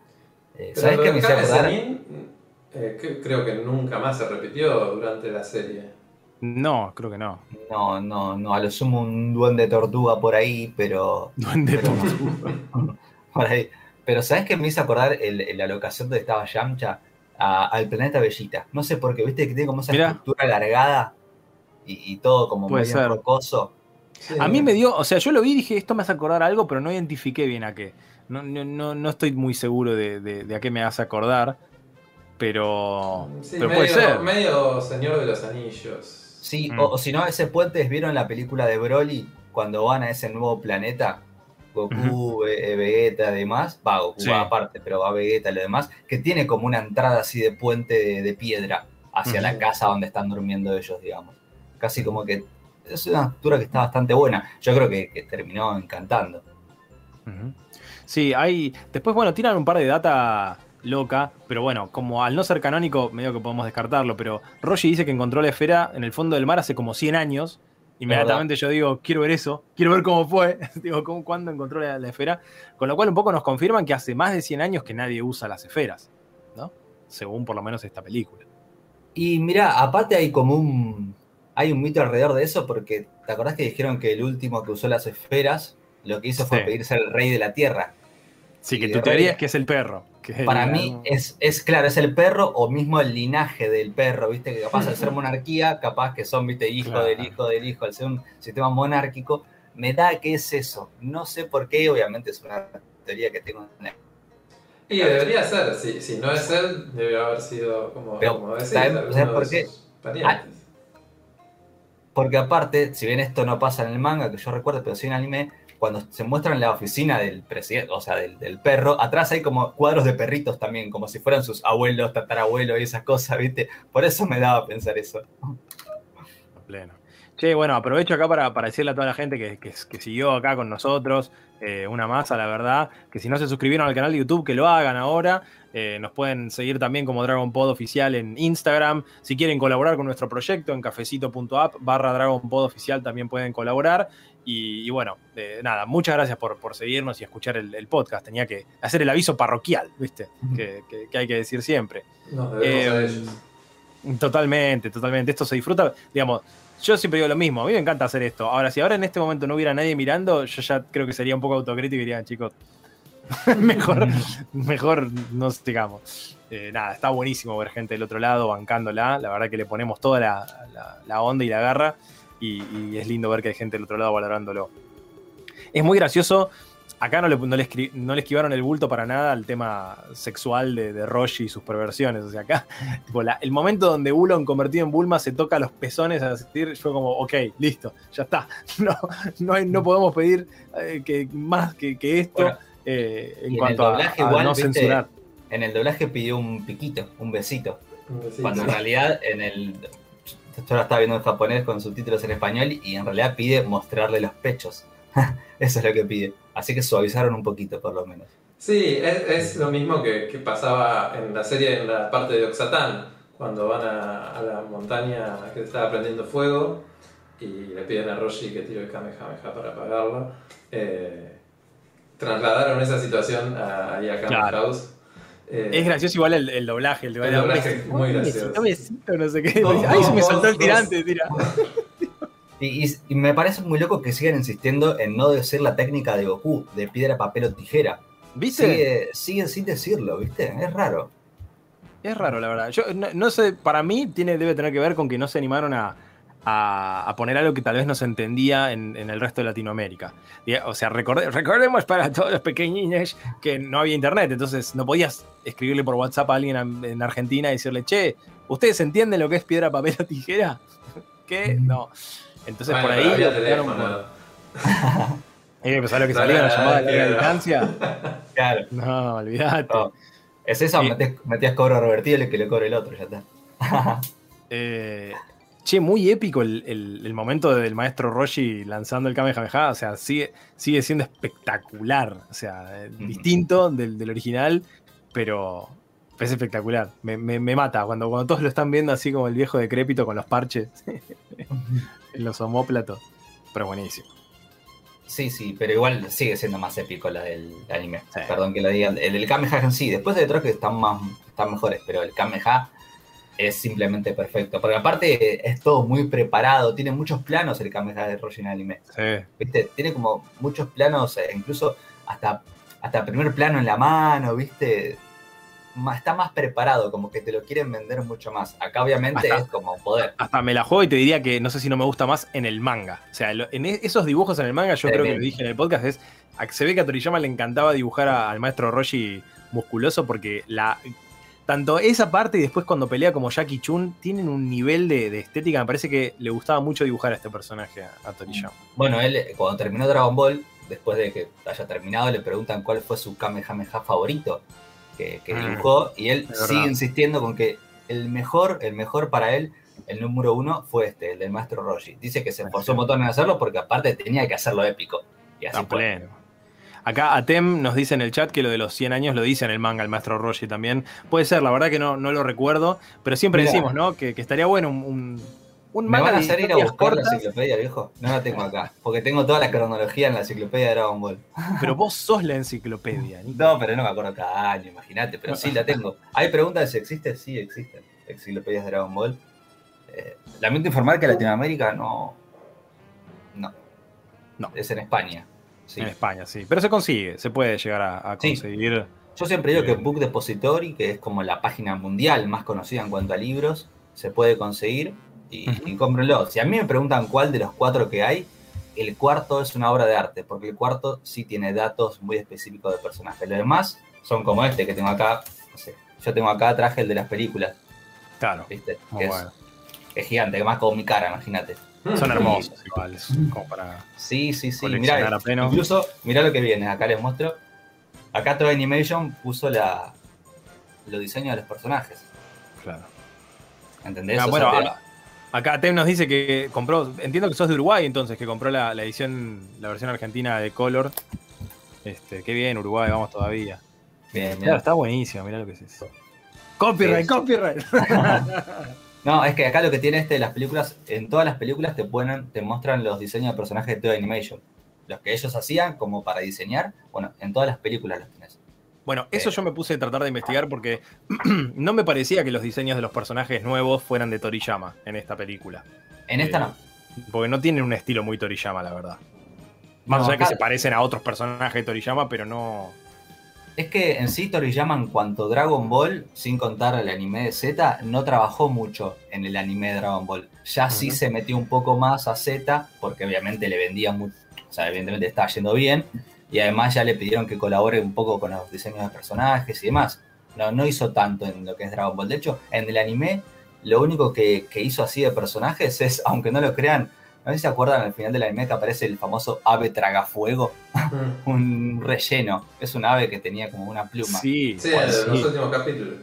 Eh, ¿Sabes qué me hizo acordar? Eh, que- creo que nunca más se repitió durante la serie. No, creo que no. No, no, no, a lo sumo un duende tortuga por ahí, pero Duende Pero- Tortuga. Por ahí. Pero ¿sabes qué me hizo acordar el- el- la locación donde estaba Yamcha? A- al planeta Bellita. No sé por qué, viste que tiene como esa Mirá. estructura alargada y, y todo como Puede medio ser. rocoso. Sí, A mí me dio, o sea, yo lo vi y dije, esto me hace acordar a algo, pero no identifiqué bien a qué. No, no, no, no estoy muy seguro de, de- de a qué me hace acordar, pero, Sí, pero medio, puede ser. medio Señor de los Anillos. Sí, Mm. o, o si no, ese puente, ¿vieron la película de Broly? Cuando van a ese nuevo planeta, Goku, Ve- Vegeta y demás, va, Goku Sí. va aparte, pero va Vegeta y lo demás, que tiene como una entrada así de puente de, de piedra hacia la casa donde están durmiendo ellos, digamos. Casi como que es una estructura que está bastante buena. Yo creo que, que terminó encantando. Sí, hay. Después, bueno, tiran un par de data loca, pero bueno, como al no ser canónico, medio que podemos descartarlo, pero Roshi dice que encontró la esfera en el fondo del mar hace como 100 años. Inmediatamente yo digo, quiero ver eso, quiero ver cómo fue, digo, ¿cómo, cuándo encontró la, la esfera. Con lo cual un poco nos confirman que hace más de 100 años que nadie usa las esferas, ¿no? Según por lo menos esta película. Y mira, aparte hay como un. Hay un mito alrededor de eso, porque ¿te acordás que dijeron que el último que usó las esferas lo que hizo fue Sí. pedirse al rey de la tierra? Sí, que tu teoría es que es el perro. que Para el- mí es, es claro, es el perro o mismo el linaje del perro, viste, que capaz al ser monarquía, capaz que son, viste, hijo Claro. del hijo del hijo, al ser un sistema monárquico, me da que es eso. No sé por qué, obviamente es una teoría que tengo. Y debería ser, si, si no es él, debe haber sido como, Pero, como decís, ¿sabes- sabes por qué? parientes. Porque aparte, si bien esto no pasa en el manga, que yo recuerdo, pero sí en el anime, cuando se muestra en la oficina del presidente, o sea, del, perro, atrás hay como cuadros de perritos también, como si fueran sus abuelos, tatarabuelos y esas cosas, ¿viste? Por eso me daba a pensar eso. A pleno. Che, bueno, aprovecho acá para, decirle a toda la gente que siguió acá con nosotros, eh, una masa, la verdad, que si no se suscribieron al canal de YouTube, que lo hagan ahora. Eh, nos pueden seguir también como Dragon Pod Oficial en Instagram. Si quieren colaborar con nuestro proyecto, en cafecito.app barra Dragon Pod Oficial también pueden colaborar. Y, y bueno, eh, nada, muchas gracias por, por seguirnos y escuchar el, el podcast. Tenía que hacer el aviso parroquial, ¿viste? Que, que- que hay que decir siempre. Nos a Eh, ellos. Totalmente, totalmente. Esto se disfruta. Digamos, yo siempre digo lo mismo. A mí me encanta hacer esto. Ahora, si ahora en este momento no hubiera nadie mirando, yo ya creo que sería un poco autocrítico y diría, chicos, mejor, mejor no digamos. Eh, nada, está buenísimo ver gente del otro lado bancándola. La verdad que le ponemos toda la, onda y la garra. Y, es lindo ver que hay gente del otro lado valorándolo. Es muy gracioso. Acá no le, no le, esquivaron el bulto para nada al tema sexual de, de Roshi y sus perversiones. O sea, acá, el momento donde Ulon convertido en Bulma se toca los pezones a decir, yo como, ok, listo, ya está. No, no, no podemos pedir eh, que, más que, esto eh, en cuanto a, no censurar en el doblaje pidió un piquito, un besito. Cuando en realidad en el. Yo la estaba viendo en japonés con subtítulos en español y en realidad pide mostrarle los pechos. Eso es lo que pide. Así que suavizaron un poquito, por lo menos. Sí, es, lo mismo que, pasaba en la serie en la parte de Oxatán, cuando van a, la montaña que estaba prendiendo fuego y le piden a Roshi que tire el Kamehameha para apagarlo. Eh, trasladaron esa situación a, a Kamehameha House eh, es gracioso igual el, doblaje. El, doblaje es muy gracioso. no sé qué. Ay, se me saltó el tirante, tira. Y, me parece muy loco que sigan insistiendo en no decir la técnica de Goku, de piedra, papel o tijera. ¿Viste? Siguen sin decirlo, ¿viste? Es raro. Es raro, la verdad. Yo no, sé, para mí tiene, debe tener que ver con que no se animaron a, a, poner algo que tal vez no se entendía en, el resto de Latinoamérica. O sea, recordemos para todos los pequeñines que no había internet, entonces no podías escribirle por WhatsApp a alguien en Argentina y decirle, che, ¿ustedes entienden lo que es piedra, papel o tijera? ¿Qué? No. Entonces por ahí... ¿Eh, ¿Sabes lo que salía la llamada de la distancia? Claro. No, olvídate. Es eso, metías, cobro revertible que le cobre el otro, ya está. eh, Che, muy épico el, momento del maestro Roshi lanzando el Kamehameha. O sea, sigue, sigue siendo espectacular. O sea, distinto del, original, pero es espectacular. Me, mata cuando, cuando todos lo están viendo así como el viejo decrépito con los parches en los homóplatos. Pero buenísimo. Sí, sí, pero igual sigue siendo más épico la del anime. Perdón que lo digan. El del Kamehameha en sí, después de otros que están, más, están mejores, pero el Kamehameha es simplemente perfecto. Porque aparte es todo muy preparado, tiene muchos planos el Kamehameha de Roshi en anime. ¿Viste? Tiene como muchos planos, eh, incluso hasta, hasta primer plano en la mano, ¿viste? Está más preparado, como que te lo quieren vender mucho más. Acá obviamente es como poder. Hasta me la juego y te diría que no sé si no me gusta más en el manga. O sea, en e, esos dibujos en el manga, yo creo que lo dije en el podcast, es se ve que a Toriyama le encantaba dibujar al maestro Roshi musculoso porque la tanto esa parte y después cuando pelea como Jackie Chun tienen un nivel de, estética. Me parece que le gustaba mucho dibujar a este personaje, a, Toriyama. Bueno, él eh, cuando terminó Dragon Ball, después de que haya terminado, le preguntan cuál fue su Kamehameha favorito que, ah, dibujó. y él sigue insistiendo con que el mejor, el mejor para él, el número uno, fue este, el del maestro Roshi. Dice que se esforzó un montón en hacerlo porque aparte tenía que hacerlo épico. Y así fue. Acá Atem nos dice en el chat que lo de los 100 años lo dice en el manga el maestro Roshi también. Puede ser, la verdad que no, no lo recuerdo, pero siempre decimos, ¿no? Que, estaría bueno un, un, manga. ¿Me van a hacer ir a buscar la enciclopedia, viejo? No la tengo acá, porque tengo toda la cronología en la enciclopedia de Dragon Ball. Pero vos sos la enciclopedia, No, pero no me acuerdo cada año, imagínate, pero sí la tengo. ¿Hay preguntas de si existe? Sí, existen enciclopedias de Dragon Ball. Eh, lamento informar que Latinoamérica no. No. No. Es en España. En España, sí. Pero se consigue, se puede llegar a, conseguir. Yo siempre digo que Book Depository, que es como la página mundial más conocida en cuanto a libros, se puede conseguir y, cómprenlo. Si a mí me preguntan cuál de los cuatro que hay, el cuarto es una obra de arte, porque el cuarto sí tiene datos muy específicos de personajes. Los demás son como este que tengo acá. No sé, yo tengo acá traje el de las películas. Claro. ¿Viste? es, gigante, que más como mi cara, imagínate. Son hermosos iguales, como para. Sí, sí, sí. Mirá, incluso, mirá lo que viene, acá les muestro. Acá Toy Animation puso la, los diseños de los personajes. Claro. ¿Entendés? Ah, bueno, acá Tem nos dice que compró. Entiendo que sos de Uruguay entonces, que compró la, edición, la versión argentina de Color. Este, qué bien, Uruguay, vamos todavía. Bien, Claro, está buenísimo, mirá lo que es eso. Copyright, copyright. No, es que acá lo que tiene este de las películas, en todas las películas te ponen, te muestran los diseños de personajes de Toy Animation. Los que ellos hacían como para diseñar, bueno, en todas las películas los tenés. Bueno, eso eh. yo me puse a tratar de investigar porque no me parecía que los diseños de los personajes nuevos fueran de Toriyama en esta película. En esta no. Eh, porque no tienen un estilo muy Toriyama, la verdad. Más allá que se parecen a otros personajes de Toriyama, pero no. Es que en sí Toriyama en cuanto Dragon Ball, sin contar el anime de Z, no trabajó mucho en el anime de Dragon Ball. Ya sí se metió un poco más a Z, porque obviamente le vendía mucho, o sea, evidentemente estaba yendo bien, y además ya le pidieron que colabore un poco con los diseños de personajes y demás. No, no hizo tanto en lo que es Dragon Ball. De hecho, en el anime, lo único que, que hizo así de personajes es, aunque no lo crean, no sé si se acuerdan al final del anime que aparece el famoso ave tragafuego, Mm. un relleno. Es un ave que tenía como una pluma. Sí, Sí, bueno, en sí. los últimos capítulos.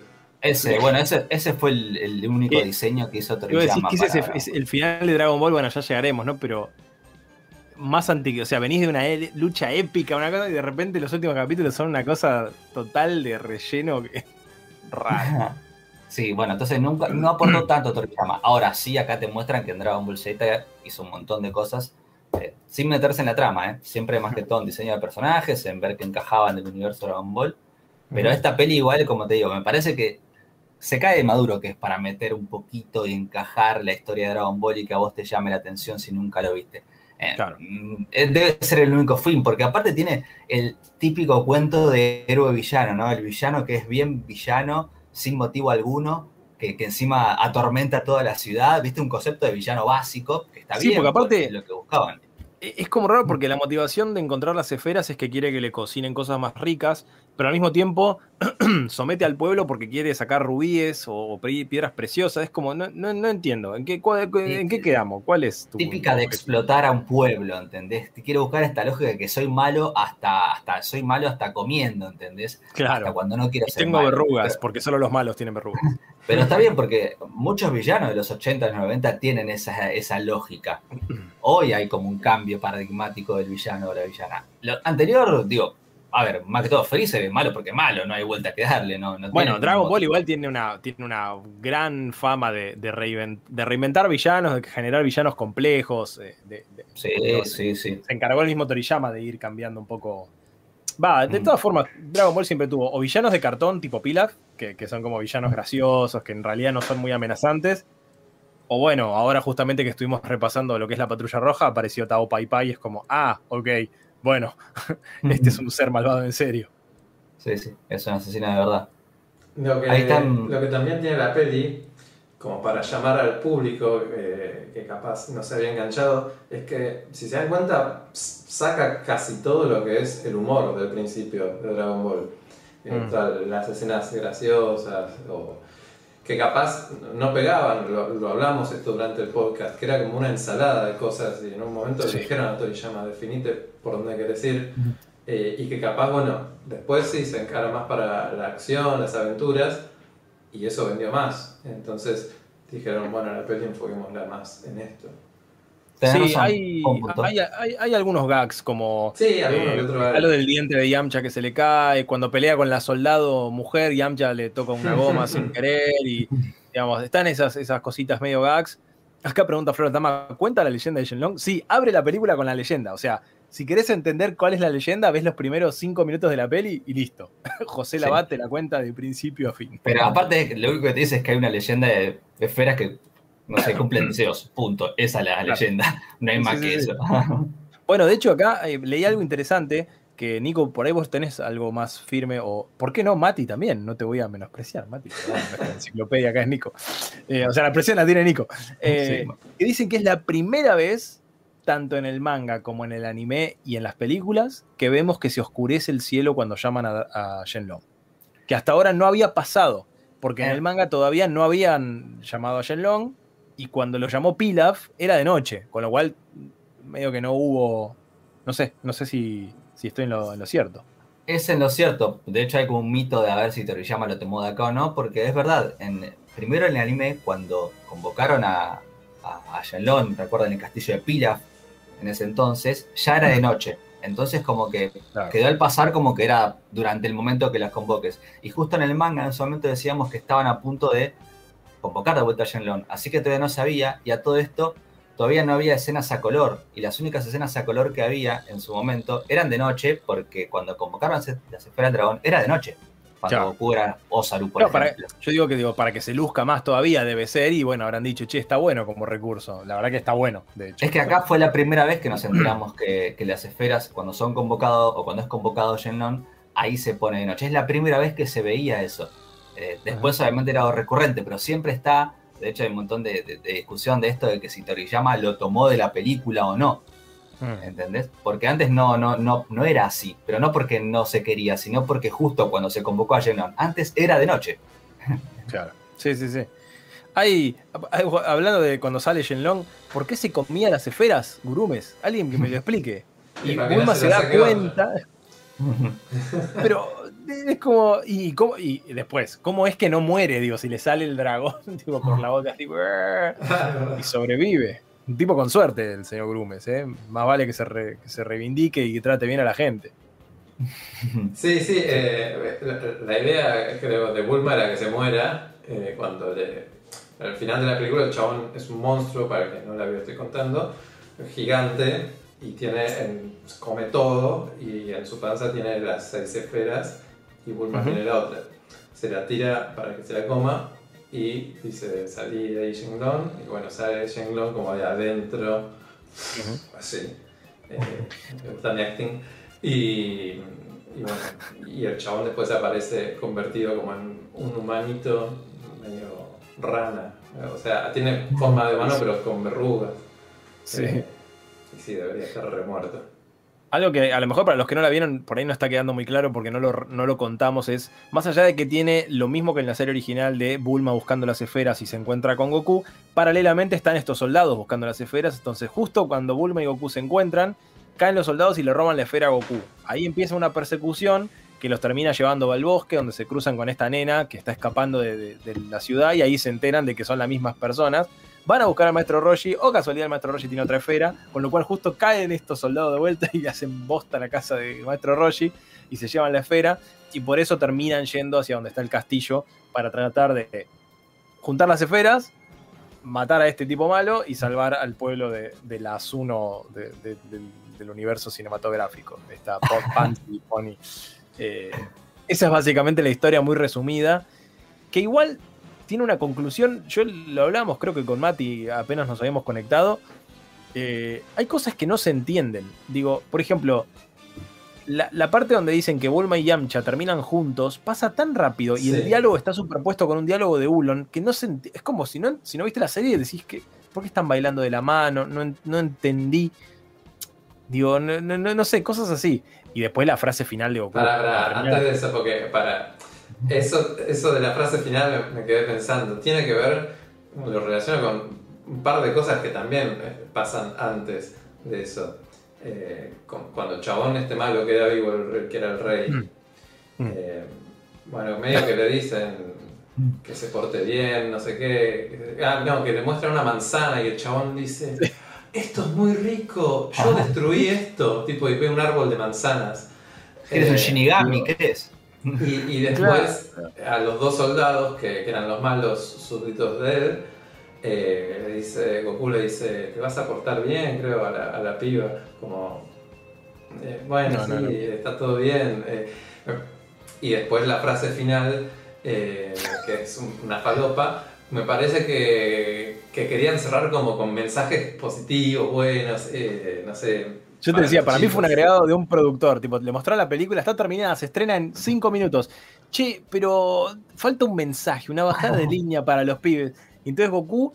Ese, bueno, ese, ese fue el, el único Eh, diseño que hizo Toriyama. que ese es el- para- es el final de Dragon Ball, bueno, ya llegaremos, ¿no? Pero más antiguo, o sea, venís de una e- lucha épica, una cosa, y de repente los últimos capítulos son una cosa total de relleno que raro. Sí, bueno, entonces nunca, no aportó tanto Toriyama. Ahora sí, acá te muestran que en Dragon Ball Z hizo un montón de cosas eh, sin meterse en la trama, ¿eh? Siempre más que todo en diseño de personajes, en ver que encajaban en el universo Dragon Ball. Pero esta peli igual, como te digo, me parece que se cae de maduro que es para meter un poquito y encajar la historia de Dragon Ball y que a vos te llame la atención si nunca lo viste. Eh, Claro. mm, eh, Debe ser el único fin, porque aparte tiene el típico cuento de héroe villano, ¿no? El villano que es bien villano, sin motivo alguno, que, que encima atormenta toda la ciudad, ¿viste? Un concepto de villano básico, que está Sí, bien, porque aparte- es lo que buscaban. E- Es como raro porque la motivación de encontrar las esferas es que quiere que le cocinen cosas más ricas, pero al mismo tiempo somete al pueblo porque quiere sacar rubíes o, piedras preciosas. Es como, no, no, no entiendo. ¿En qué, cuál- ¿En qué quedamos? ¿Cuál es tu Típica de explotar a un pueblo, ¿entendés? Te quiero buscar esta lógica de que soy malo hasta, hasta soy malo hasta comiendo, ¿entendés? Hasta Claro. cuando no quiero Y ser tengo malo. verrugas, Pero, porque solo los malos tienen verrugas. pero está bien porque muchos villanos de los 80 y los 90 tienen esa, esa lógica. Hoy hay como un cambio paradigmático del villano o la villana. Lo anterior, digo, a ver, más que todo Freezer es malo porque es malo, no hay vuelta que darle. No, no Bueno, Dragon Ball igual tiene una, tiene una gran fama de, de, reinven- de reinventar villanos, de generar villanos complejos. eh, de- de- Sí, sí, sí. se encargó el mismo Toriyama de ir cambiando un poco. Va, de Mm. todas formas, Dragon Ball siempre tuvo o villanos de cartón tipo Pilaf, que, que son como villanos graciosos, que en realidad no son muy amenazantes. O bueno, ahora justamente que estuvimos repasando lo que es la Patrulla Roja, apareció Tao Pai Pai y es como, ah, ok, bueno, este es un ser malvado en serio. Sí, sí, es un asesino de verdad. Lo que, Ahí están- lo que también tiene la peli, como para llamar al público eh, que capaz no se había enganchado, es que, si se dan cuenta, saca casi todo lo que es el humor del principio de Dragon Ball. Mm. las escenas graciosas, o que capaz no pegaban, lo, lo hablamos esto durante el podcast, que era como una ensalada de cosas, y en un momento Sí. le dijeron a Toriyama, definite por dónde querés ir. Eh, y que capaz, bueno, después sí se encara más para la acción, las aventuras, y eso vendió más. Entonces dijeron, bueno, la peli enfoquémosla más en esto. Tenés Sí, razón, hay, hay, hay- hay algunos gags como Sí, eh, lo del diente de Yamcha que se le cae, cuando pelea con la soldado mujer, Yamcha le toca una goma sin querer y digamos, están esas, esas cositas medio gags. Acá pregunta Flor Tama, ¿cuenta la leyenda de Shenlong? Sí, abre la película con la leyenda. O sea, si querés entender cuál es la leyenda, ves los primeros cinco minutos de la peli y listo. José Sí. Labat te la cuenta de principio a fin. Pero aparte, lo único que te dice es que hay una leyenda de esferas que, no sé, cumplen deseos. Punto. Esa es la Claro. leyenda. No hay Sí, más sí, que eso. Bueno, de hecho acá eh, leí algo interesante que Nico, por ahí vos tenés algo más firme o, ¿por qué no? Mati también, no te voy a menospreciar, Mati, perdón, nuestra enciclopedia acá es Nico. Eh, o sea, la presión la tiene Nico. Eh, Sí. que dicen que es la primera vez, tanto en el manga como en el anime y en las películas, que vemos que se oscurece el cielo cuando llaman a, a Shenlong. Que hasta ahora no había pasado, porque en Eh. el manga todavía no habían llamado a Shenlong, y cuando lo llamó Pilaf era de noche, con lo cual medio que no hubo, no sé, no sé si, si estoy en lo, en lo cierto. Es en lo cierto. De hecho, hay como un mito de a ver si Toriyama lo tomó de acá o no, porque es verdad. En, primero en el anime, cuando convocaron a, a, a Shenlong, recuerdan el castillo de Pilaf, en ese entonces, ya era de noche. Entonces, como que Claro. quedó al pasar como que era durante el momento que las convoques. Y justo en el manga, en ese momento decíamos que estaban a punto de convocar de vuelta a Shenlong. Así que todavía no sabía, y a todo esto todavía no había escenas a color. Y las únicas escenas a color que había en su momento eran de noche, porque cuando convocaron las esferas del dragón era de noche. Cuando Claro. Goku era Osaru, por No, para- ejemplo. yo digo que digo, para que se luzca más todavía debe ser, y bueno, habrán dicho, che, está bueno como recurso. La verdad que está bueno, de hecho. Es que acá fue la primera vez que nos enteramos que, que las esferas, cuando son convocados o cuando es convocado Shenlong, ahí se pone de noche. Es la primera vez que se veía eso. Eh, después obviamente era algo recurrente, pero siempre está, de hecho hay un montón de, discusión de esto de que si Toriyama lo tomó de la película o no. Hmm. ¿Entendés? Porque antes no, no, no, no era así, pero no porque no se quería, sino porque justo cuando se convocó a Shenlong, antes era de noche. Claro. Sí, sí, sí. Hay, hablando de cuando sale Shenlong, ¿por qué se comía las esferas, Gurumes? Alguien que me lo explique. Y, Bulma se da cuenta. Pero es como. Y, y después, ¿cómo es que no muere? Digo, si le sale el dragón tipo, por la boca y sobrevive. Un tipo con suerte, el señor Grumes, ¿eh? Más vale que se, se reivindique y que trate bien a la gente. Sí, sí, eh, la, idea creo de Bulma era que se muera eh, cuando al final de la película el chabón es un monstruo, para que no la estoy contando, gigante, y tiene, come todo y en su panza tiene las seis esferas y Bulma tiene la otra. Se la tira para que se la coma y dice salí de ahí Shenlong y bueno, sale Shenlong como de adentro, así, eh, acting. Y, bueno, y el chabón después aparece convertido como en un humanito medio rana. O sea, tiene forma de mano pero con verrugas. Sí. Eh, y sí, debería estar remuerto. Algo que a lo mejor para los que no la vieron, por ahí no está quedando muy claro porque no lo, no lo contamos, es más allá de que tiene lo mismo que en la serie original de Bulma buscando las esferas y se encuentra con Goku, paralelamente están estos soldados buscando las esferas, entonces justo cuando Bulma y Goku se encuentran, caen los soldados y le roban la esfera a Goku. Ahí empieza una persecución que los termina llevando al bosque, donde se cruzan con esta nena que está escapando de, la ciudad y ahí se enteran de que son las mismas personas. Van a buscar al maestro Roshi, o casualidad el maestro Roshi tiene otra esfera, con lo cual justo caen estos soldados de vuelta y hacen bosta a la casa del maestro Roshi y se llevan la esfera y por eso terminan yendo hacia donde está el castillo para tratar de juntar las esferas, matar a este tipo malo y salvar al pueblo de, la Asuno del universo cinematográfico, de esta Pansy Pony. Eh, esa es básicamente la historia muy resumida, que igual tiene una conclusión, yo lo hablamos creo que con Mati apenas nos habíamos conectado, eh, hay cosas que no se entienden. Digo, por ejemplo, la, parte donde dicen que Bulma y Yamcha terminan juntos pasa tan rápido y el diálogo está superpuesto con un diálogo de Ulon que no se es como si no, si no viste la serie decís que ¿por qué están bailando de la mano? No, no entendí. Digo, no, no, sé, cosas así. Y después la frase final de Goku. Para, antes de eso, porque para eso, eso de la frase final me quedé pensando. Tiene que ver, lo relaciono con un par de cosas que también eh, pasan antes de eso. Eh, cuando Chabón este malo queda vivo, el, que era el rey. Mm. Mm. Eh, bueno, medio que le dicen que se porte bien, no sé qué. Ah, no, que le muestran una manzana y el chabón dice esto es muy rico, yo destruí esto, tipo, y ve un árbol de manzanas. Eres un eh, Shinigami, ¿qué es? Y, después a los dos soldados, que, eran los malos súbditos de él, eh, le dice, Goku le dice, te vas a portar bien, creo, a la, a la piba, como, eh, bueno, sí, está todo bien. y después la frase final, que es una falopa, me parece que, querían cerrar como con mensajes positivos, buenos, eh, no sé. Yo te decía, para mí fue un agregado de un productor, tipo, le mostraron la película, está terminada, se estrena en cinco minutos. Che, pero falta un mensaje, una bajada de línea para los pibes. Entonces Goku,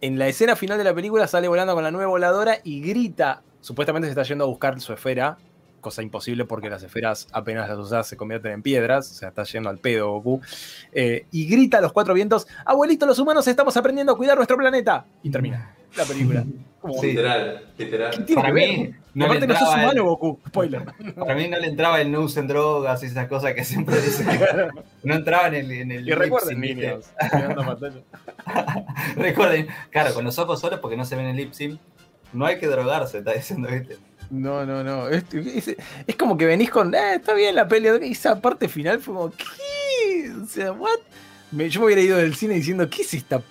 en la escena final de la película, sale volando con la nueva voladora y grita, supuestamente se está yendo a buscar su esfera, cosa imposible porque las esferas apenas las usas se convierten en piedras, o sea, está yendo al pedo Goku, eh, y grita a los cuatro vientos, abuelito, los humanos estamos aprendiendo a cuidar nuestro planeta. Y termina la película. literal, literal. Para mí, no Aparte no sos humano, Goku, spoiler. Para mí no le entraba el no usen drogas y esas cosas que siempre dicen. No entraba en el. En el y recuerden, niños. recuerden, claro, con los ojos solos porque no se ven el lip sync. No hay que drogarse, está diciendo, ¿viste? No, no, no. Es, como que venís con, eh, está bien la pelea. Y esa parte final fue como, ¿qué? O sea, ¿what? yo me hubiera ido del cine diciendo, ¿qué es esta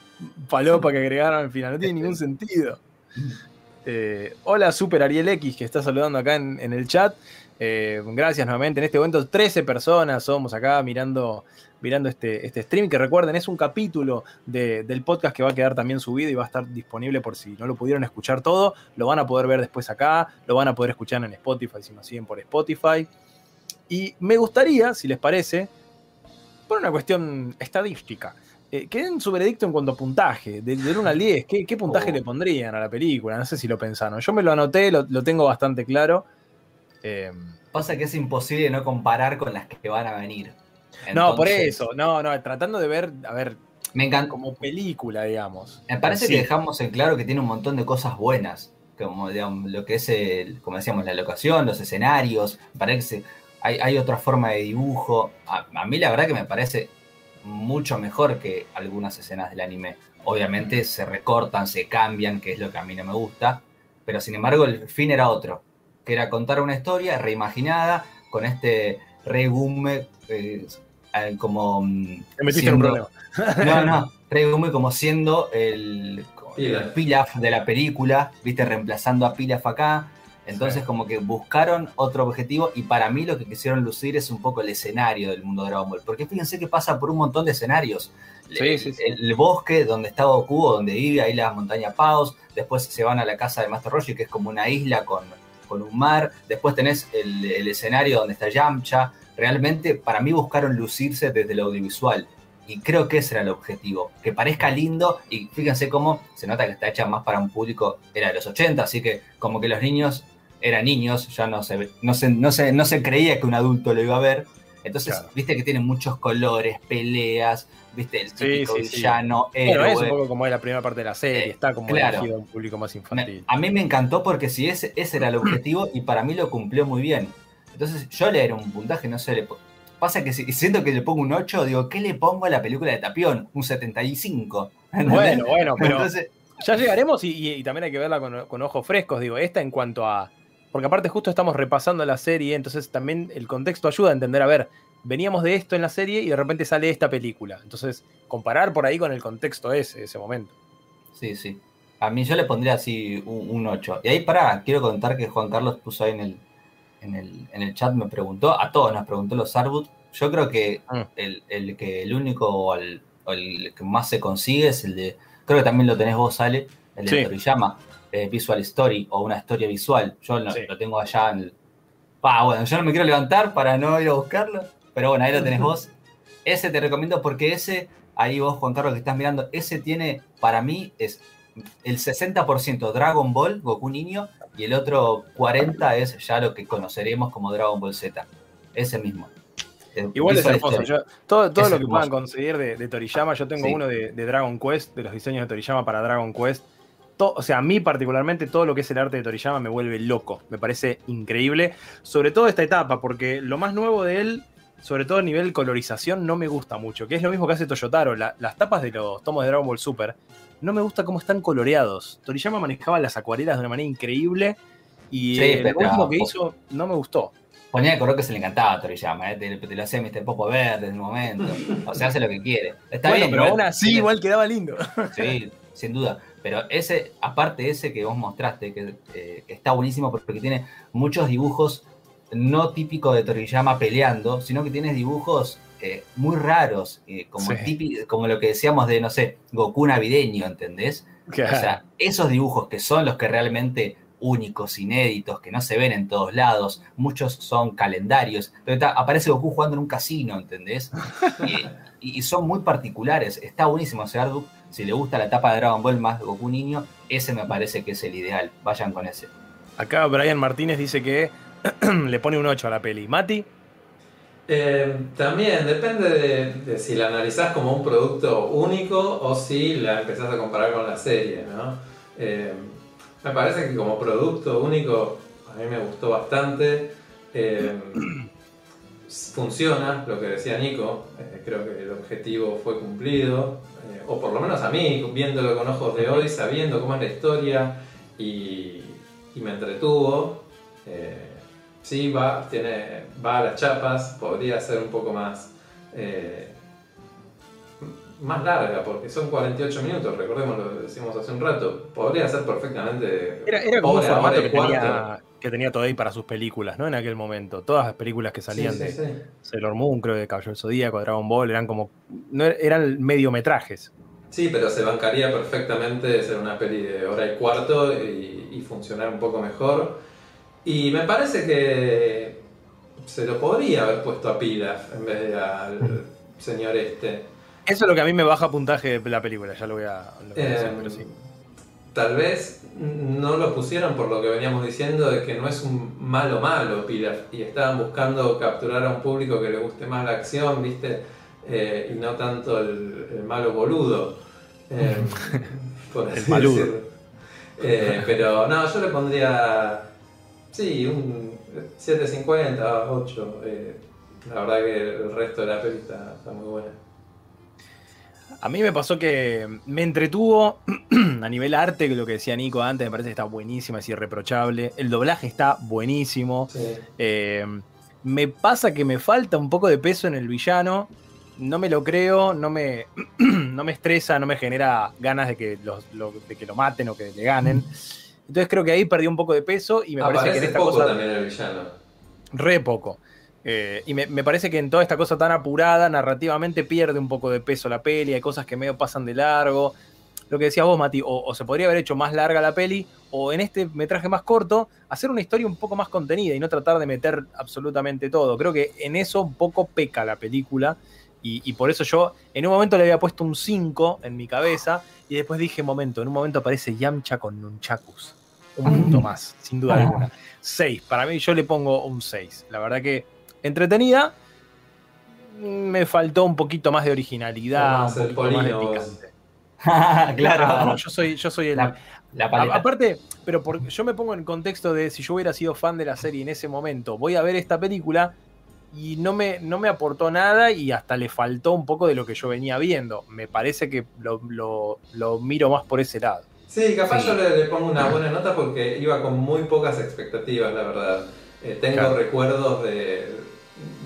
palopa que agregaron al final? No tiene ningún sentido. Eh, hola, Super Ariel X, que está saludando acá en, el chat. Eh, gracias nuevamente. En este momento, 13 personas somos acá mirando mirando este, este stream, que recuerden, es un capítulo del podcast que va a quedar también subido y va a estar disponible por si no lo pudieron escuchar todo, lo van a poder ver después acá, lo van a poder escuchar en Spotify si nos siguen por Spotify. Y me gustaría, si les parece, por una cuestión estadística, eh, que den su veredicto en cuanto a puntaje, de, 1 al 10, ¿qué, puntaje Oh. le pondrían a la película? No sé si lo pensaron. Yo me lo anoté, lo, lo tengo bastante claro. Eh, Pasa que es imposible no comparar con las que van a venir. No, por eso, no, no, tratando de ver, a ver, Me encanta. como película, digamos. Me parece que dejamos en claro que tiene un montón de cosas buenas, como digamos, lo que es, el, como decíamos, la locación, los escenarios, parece que hay, hay otra forma de dibujo. A, a mí la verdad que me parece mucho mejor que algunas escenas del anime. Obviamente se recortan, se cambian, que es lo que a mí no me gusta, pero sin embargo el fin era otro, que era contar una historia reimaginada con este Rey Gume eh, como... mm, Te metiste en un problema. no, no. Rey Gume como siendo el, Pilaf. el Pilaf de la película, viste, reemplazando a Pilaf acá. Entonces, Sí. como que buscaron otro objetivo y para mí lo que quisieron lucir es un poco el escenario del mundo de Dragon Ball. Porque fíjense que pasa por un montón de escenarios. Sí, el, sí, sí. el bosque donde está Goku, donde vive, ahí las montañas Paos. Después se van a la casa de Master Roshi, que es como una isla con, con un mar. Después tenés el, el escenario donde está Yamcha. Realmente, para mí buscaron lucirse desde lo audiovisual. Y creo que ese era el objetivo, que parezca lindo y fíjense cómo se nota que está hecha más para un público, era de los 80, así que como que los niños eran niños, ya no se, ve- no se, no se, no se creía que un adulto lo iba a ver. Entonces, Claro. viste que tiene muchos colores, peleas, viste el típico sí, sí. villano, Bueno, es un poco como es la primera parte de la serie, Eh, está como claro. dirigido a un público más Me- infantil. a mí me encantó porque si ese, ese era el objetivo y para mí lo cumplió muy bien. Entonces yo le era un puntaje, no sé, le pasa que si siento que le pongo un 8, digo, ¿qué le pongo a la película de Tapión? Un 75. ¿entendés? Bueno, bueno, pero Entonces, ya llegaremos y, y- y también hay que verla con, con ojos frescos, digo, esta en cuanto a... Porque aparte justo estamos repasando la serie, entonces también el contexto ayuda a entender, a ver, veníamos de esto en la serie y de repente sale esta película. Entonces, comparar por ahí con el contexto ese, ese momento. sí, sí. A mí yo le pondría así un, un 8. Y ahí para, quiero contar que Juan Carlos puso ahí en el, en el, en el chat, me preguntó, a todos nos preguntó los Arbut. Yo creo que Mm. el, el que el único o el, el que más se consigue es el de, creo que también lo tenés vos, Ale, el de Sí. Toriyama, eh, Visual Story o una historia visual. Yo lo, Sí. lo tengo allá en el... Pa, bueno, yo no me quiero levantar para no ir a buscarlo, pero bueno, ahí lo tenés vos. Ese te recomiendo porque ese, ahí vos, Juan Carlos, que estás mirando, ese tiene, para mí, es el 60% Dragon Ball, Goku niño, y el otro 40% es ya lo que conoceremos como Dragon Ball Z. Ese mismo. Igual es hermoso. Yo- todo todo Es lo que hermoso. puedan conseguir de, de Toriyama, yo tengo Sí. uno de, de Dragon Quest, de los diseños de Toriyama para Dragon Quest. To- o sea, a mí particularmente todo lo que es el arte de Toriyama me vuelve loco. Me parece increíble. Sobre todo esta etapa, porque lo más nuevo de él, sobre todo a nivel colorización, no me gusta mucho. Que es lo mismo que hace Toyotaro. La- las tapas de los tomos de Dragon Ball Super, no me gusta cómo están coloreados. Toriyama manejaba las acuarelas de una manera increíble. Y Sí, lo último que hizo no me gustó. Ponía de color que se le encantaba a Toriyama, ¿eh? te, te lo hacía Mr. Popo Verde en un momento. O sea, hace lo que quiere. Está bueno, bien, pero igual aún así tiene- igual quedaba lindo. Sí, sin duda. Pero ese, aparte ese que vos mostraste, que eh, está buenísimo porque tiene muchos dibujos no típicos de Toriyama peleando, sino que tienes dibujos eh, muy raros, eh, como, Sí. típi- como lo que decíamos de, no sé, Goku navideño, ¿entendés? O sea, esos dibujos que son los que realmente únicos, inéditos, que no se ven en todos lados, muchos son calendarios. Pero está- aparece Goku jugando en un casino, ¿entendés? Y, y- son muy particulares. Está buenísimo ese artbook. Si le gusta la etapa de Dragon Ball más Goku niño, ese me parece que es el ideal. Vayan con ese. Acá Brian Martínez dice que le pone un 8 a la peli. Mati, Eh, también depende de, si la analizás como un producto único o si la empezás a comparar con la serie, ¿no? Eh, me parece que como producto único a mí me gustó bastante. Eh, funciona, lo que decía Nico, eh, creo que el objetivo fue cumplido, eh, o por lo menos a mí, viéndolo con ojos de hoy, sabiendo cómo es la historia y, y me entretuvo. Eh, sí, va, tiene, va a las chapas, podría ser un poco más, eh, más larga, porque son 48 minutos, recordemos lo que decimos hace un rato, podría ser perfectamente... era, era como un formato que tenía, que tenía Toei para sus películas, ¿no? En aquel momento. Todas las películas que salían Sí, sí, de sí. Sailor Moon, creo de Caballero Zodíaco, Dragon Ball, eran como. No, er- eran mediometrajes. Sí, pero se bancaría perfectamente ser una peli de hora y cuarto y, y funcionar un poco mejor. Y me parece que se lo podría haber puesto a Pilaf en vez de al señor este. Eso es lo que a mí me baja puntaje de la película, ya lo voy a, lo voy a decir, Eh, pero sí. Tal vez no lo pusieron por lo que veníamos diciendo de que no es un malo malo Pilaf y estaban buscando capturar a un público que le guste más la acción, ¿viste? Eh, y no tanto el, el malo boludo. eh, por El así maludo. decirlo. Eh, pero no, yo le pondría, sí, un 750, 8. eh, la verdad que el resto de la peli está, está muy buena. A mí me pasó que me entretuvo a nivel arte, que lo que decía Nico antes, me parece que está buenísima, es irreprochable. El doblaje está buenísimo. Sí. Eh, me pasa que me falta un poco de peso en el villano. No me lo creo, no me, no me estresa, no me genera ganas de que, los- lo, de que lo maten o que le ganen. Entonces creo que ahí perdí un poco de peso y me parece que en Aparece esta poco cosa también el villano. re poco. Eh, y me, me parece que en toda esta cosa tan apurada, narrativamente pierde un poco de peso la peli, hay cosas que medio pasan de largo. Lo que decías vos, Mati, o, o se podría haber hecho más larga la peli, o en este metraje más corto, hacer una historia un poco más contenida y no tratar de meter absolutamente todo. Creo que en eso un poco peca la película. Y, y por eso yo en un momento le había puesto un 5 en mi cabeza y después dije, momento, en un momento aparece Yamcha con Nunchakus. Un punto más, sin duda alguna. 6. Para mí yo le pongo un 6. La verdad que entretenida. Me faltó un poquito más de originalidad, Más un el poquito más de picante. claro. yo soy, yo soy el. La, la A- paleta. aparte, pero por- yo me pongo en contexto de si yo hubiera sido fan de la serie en ese momento, voy a ver esta película y no me, no me aportó nada y hasta le faltó un poco de lo que yo venía viendo. Me parece que lo, lo- lo miro más por ese lado. Sí, capaz Sí. yo le, le pongo una buena nota porque iba con muy pocas expectativas, la verdad. Eh, tengo Claro. recuerdos de,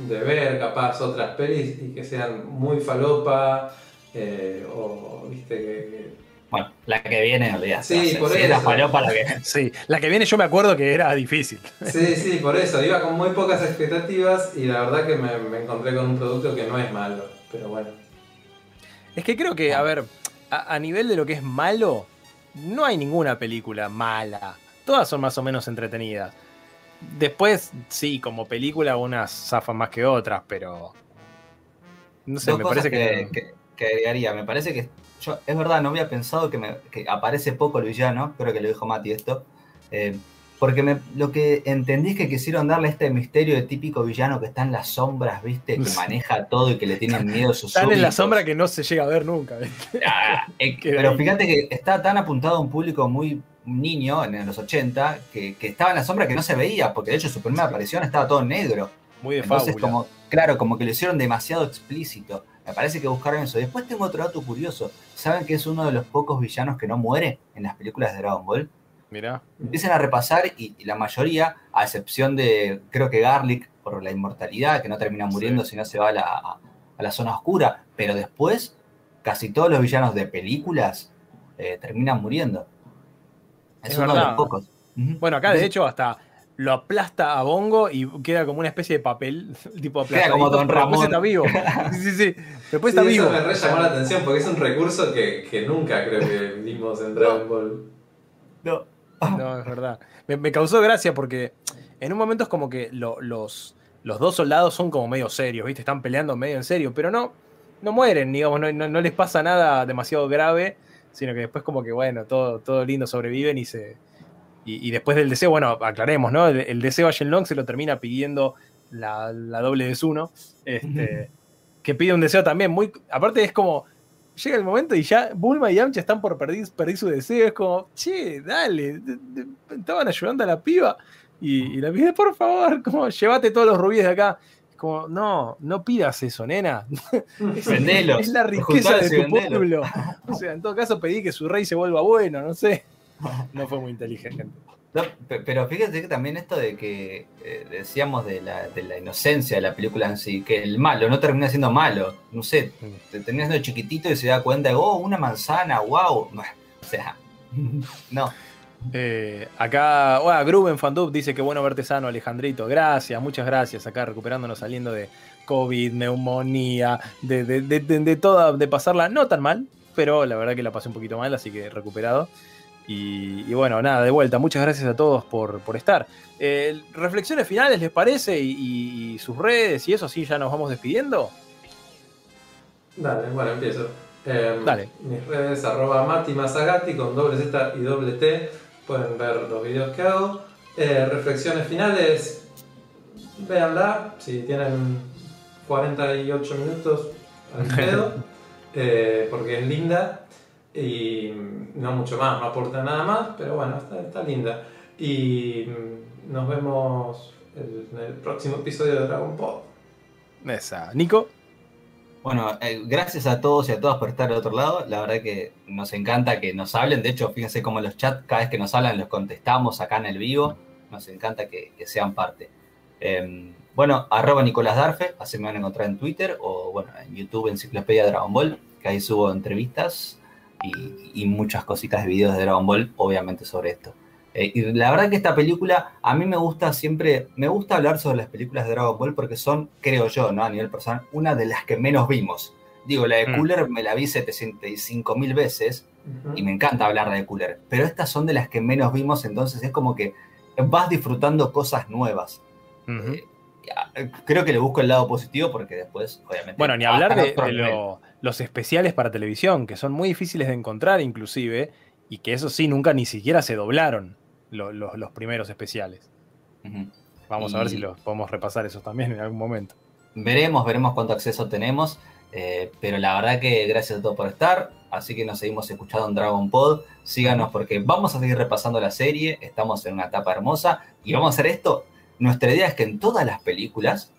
de ver capaz otras pelis y que sean muy falopa eh, o viste que, que- Bueno, la que viene, olvidate. Sí, por sí, eso. la falopa la que. Sí, la que viene yo me acuerdo que era difícil. Sí, sí, por eso. Iba con muy pocas expectativas y la verdad que me, me encontré con un producto que no es malo. Pero bueno. Es que creo que, a ver, a, a nivel de lo que es malo, no hay ninguna película mala. Todas son más o menos entretenidas. Después, sí, como película, unas zafan más que otras, pero. No sé, Dos me cosas parece que. que, que agregaría. Me parece que. Yo, es verdad, no había pensado que, me- que aparece poco el villano. Creo que lo dijo Mati esto. eh, porque me- lo que entendí es que quisieron darle este misterio de típico villano que está en las sombras, ¿viste? Que maneja todo y que le tienen miedo a sus Están en la sombra que no se llega a ver nunca. Ah, eh, pero fíjate que está tan apuntado a un público muy niño en los 80 que, que estaba en la sombra que no se veía, porque de hecho su primera aparición estaba todo negro. Muy de Entonces, fábula. como, claro, como que lo hicieron demasiado explícito. Me parece que buscaron eso. Después tengo otro dato curioso. ¿Saben que es uno de los pocos villanos que no muere en las películas de Dragon Ball? Mirá. Empiezan a repasar y, y la mayoría, a excepción de, creo que Garlic, por la inmortalidad, que no termina muriendo si no se va a la, a- a la zona oscura, pero después casi todos los villanos de películas eh, terminan muriendo. Es, Es uno de los pocos. Bueno, acá de hecho hasta lo aplasta a Bongo y queda como una especie de papel, tipo Queda como aplastadito, Don pero después Ramón. está vivo. Sí, sí, sí. Después Sí, está vivo. eso me re llamó la atención porque es un recurso que, que nunca creo que vimos en Dragon Ball. No. No, es verdad. Me, me causó gracia porque en un momento es como que lo- los, los dos soldados son como medio serios, ¿viste? Están peleando medio en serio, pero no, no mueren, digamos, no, no- no les pasa nada demasiado grave, sino que después como que, bueno, todo, todo lindo, sobreviven y se... Y, y después del deseo, bueno, aclaremos, ¿no? El, el deseo a Shenlong se lo termina pidiendo la, la doble de Zuno, este, que pide un deseo también muy... Aparte es como llega el momento y ya Bulma y Yamcha están por perder, perder su deseo. Es como, che, dale, de- de- estaban ayudando a la piba. Y, y la piba, por favor, como, llévate todos los rubíes de acá. Es como, no, no pidas eso, nena. Es, Vendelos. es la riqueza de tu pueblo. O sea, en todo caso pedí que su rey se vuelva bueno, no sé. No fue muy inteligente. No, pero fíjate que también esto de que eh, decíamos de la, de la inocencia de la película en sí, que el malo no termina siendo malo, no sé, te termina siendo chiquitito y se da cuenta de, oh, una manzana, wow, o sea, no, Eh, acá, bueno, Gruben Fandub dice que bueno verte sano, Alejandrito. Gracias, muchas gracias. Acá recuperándonos saliendo de COVID, neumonía, de, de, de, de- de toda, de pasarla no tan mal, pero la verdad que la pasé un poquito mal, así que recuperado. Y, bueno, nada, de vuelta, muchas gracias a todos por, estar. Eh, reflexiones finales, ¿les parece? Y, sus redes y eso, así ya nos vamos despidiendo. Dale, bueno, empiezo. Em, Dale. Mis redes, arroba Mati con doble Z y doble T. Pueden ver los videos que hago. Eh, reflexiones finales, véanla. Si tienen 48 minutos al pedo, eh, porque es linda y no mucho más, no aporta nada más, pero bueno, está, linda. Y nos vemos en el próximo episodio de Dragon Ball. Esa. Nico. Bueno, eh, gracias a todos y a todas por estar al otro lado. La verdad que nos encanta que nos hablen. De hecho, fíjense cómo los chats, cada vez que nos hablan, los contestamos acá en el vivo. Nos encanta que, sean parte. Em, bueno, arroba Nicolás Darfe, así me van a encontrar en Twitter o bueno, en YouTube, Enciclopedia Dragon Ball, que ahí subo entrevistas y, muchas cositas de videos de Dragon Ball, obviamente sobre esto. Eh, y la verdad que esta película, a mí me gusta siempre, me gusta hablar sobre las películas de Dragon Ball porque son, creo yo, ¿no? a nivel personal, una de las que menos vimos. Digo, la de mm. Cooler me la vi 705 mil veces y me encanta hablar de Cooler, pero estas son de las que menos vimos, entonces es como que vas disfrutando cosas nuevas. Eh, creo que le busco el lado positivo porque después, obviamente... Bueno, ni hablar de, los especiales para televisión, que son muy difíciles de encontrar inclusive, y que eso sí, nunca ni siquiera se doblaron los primeros especiales. Vamos a ver si los podemos repasar esos también en algún momento. Veremos, veremos cuánto acceso tenemos, eh, pero la verdad que gracias a todos por estar, así que nos seguimos escuchando en Dragon Pod, síganos porque vamos a seguir repasando la serie, estamos en una etapa hermosa y vamos a hacer esto. Nuestra idea es que en todas las películas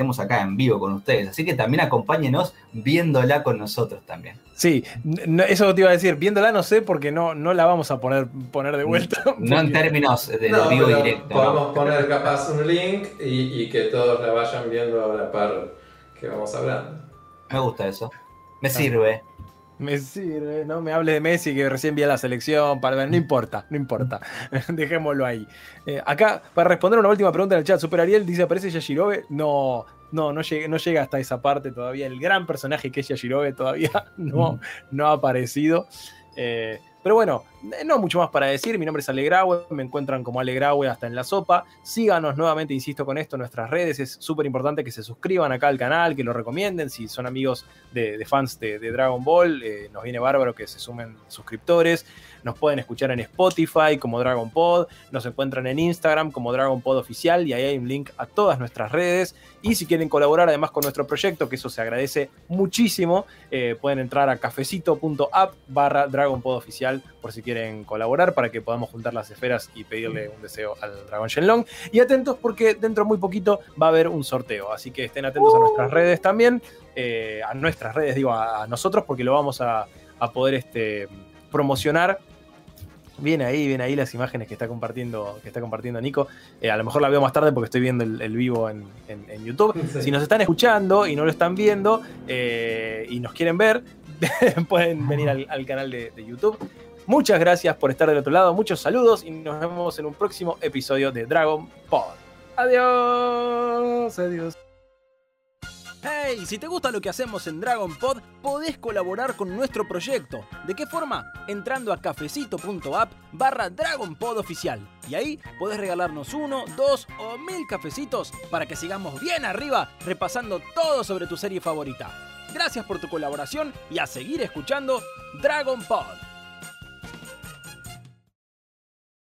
estemos acá en vivo con ustedes. Así que también acompáñenos viéndola con nosotros también. Sí, eso te iba a decir, viéndola no sé porque no, no la vamos a poner, poner de vuelta. No en términos de vivo directo. Podemos poner capaz un link y, que todos la vayan viendo a la par que vamos hablando. Me gusta eso. Me sirve. Me sirve, no me hable de Messi que recién vi a la selección, para ver, no importa, no importa, dejémoslo ahí. Eh, acá, para responder una última pregunta en el chat, Super Ariel dice, ¿aparece Yashirobe? No, no, no llega, no llega hasta esa parte todavía, el gran personaje que es Yashirobe todavía no, no ha aparecido. Eh, pero bueno, no mucho más para decir. Mi nombre es Alegraue, me encuentran como Alegraue hasta en la sopa. Síganos nuevamente, insisto con esto, en nuestras redes. Es súper importante que se suscriban acá al canal, que lo recomienden. Si son amigos de, fans de, Dragon Ball, eh, nos viene bárbaro que se sumen suscriptores. Nos pueden escuchar en Spotify como Dragon Pod, nos encuentran en Instagram como Dragon Pod Oficial y ahí hay un link a todas nuestras redes. Y si quieren colaborar además con nuestro proyecto, que eso se agradece muchísimo, eh, pueden entrar a cafecito.app barra Dragon por si quieren colaborar para que podamos juntar las esferas y pedirle un deseo al Dragon Shenlong. Y atentos porque dentro de muy poquito va a haber un sorteo, así que estén atentos a nuestras redes también, eh, a nuestras redes digo, a, nosotros porque lo vamos a, poder este, promocionar Viene ahí, viene ahí las imágenes que está compartiendo, que está compartiendo Nico. Eh, a lo mejor la veo más tarde porque estoy viendo el, vivo en, YouTube. Si nos están escuchando y no lo están viendo eh, y nos quieren ver, pueden venir al, canal de, de, YouTube. Muchas gracias por estar del otro lado, muchos saludos y nos vemos en un próximo episodio de Dragon Pod. Adiós, adiós. Hey, si te gusta lo que hacemos en Dragon Pod, podés colaborar con nuestro proyecto. ¿De qué forma? Entrando a cafecito.app barra Dragon Pod oficial. Y ahí podés regalarnos uno, dos o mil cafecitos para que sigamos bien arriba repasando todo sobre tu serie favorita. Gracias por tu colaboración y a seguir escuchando Dragon Pod.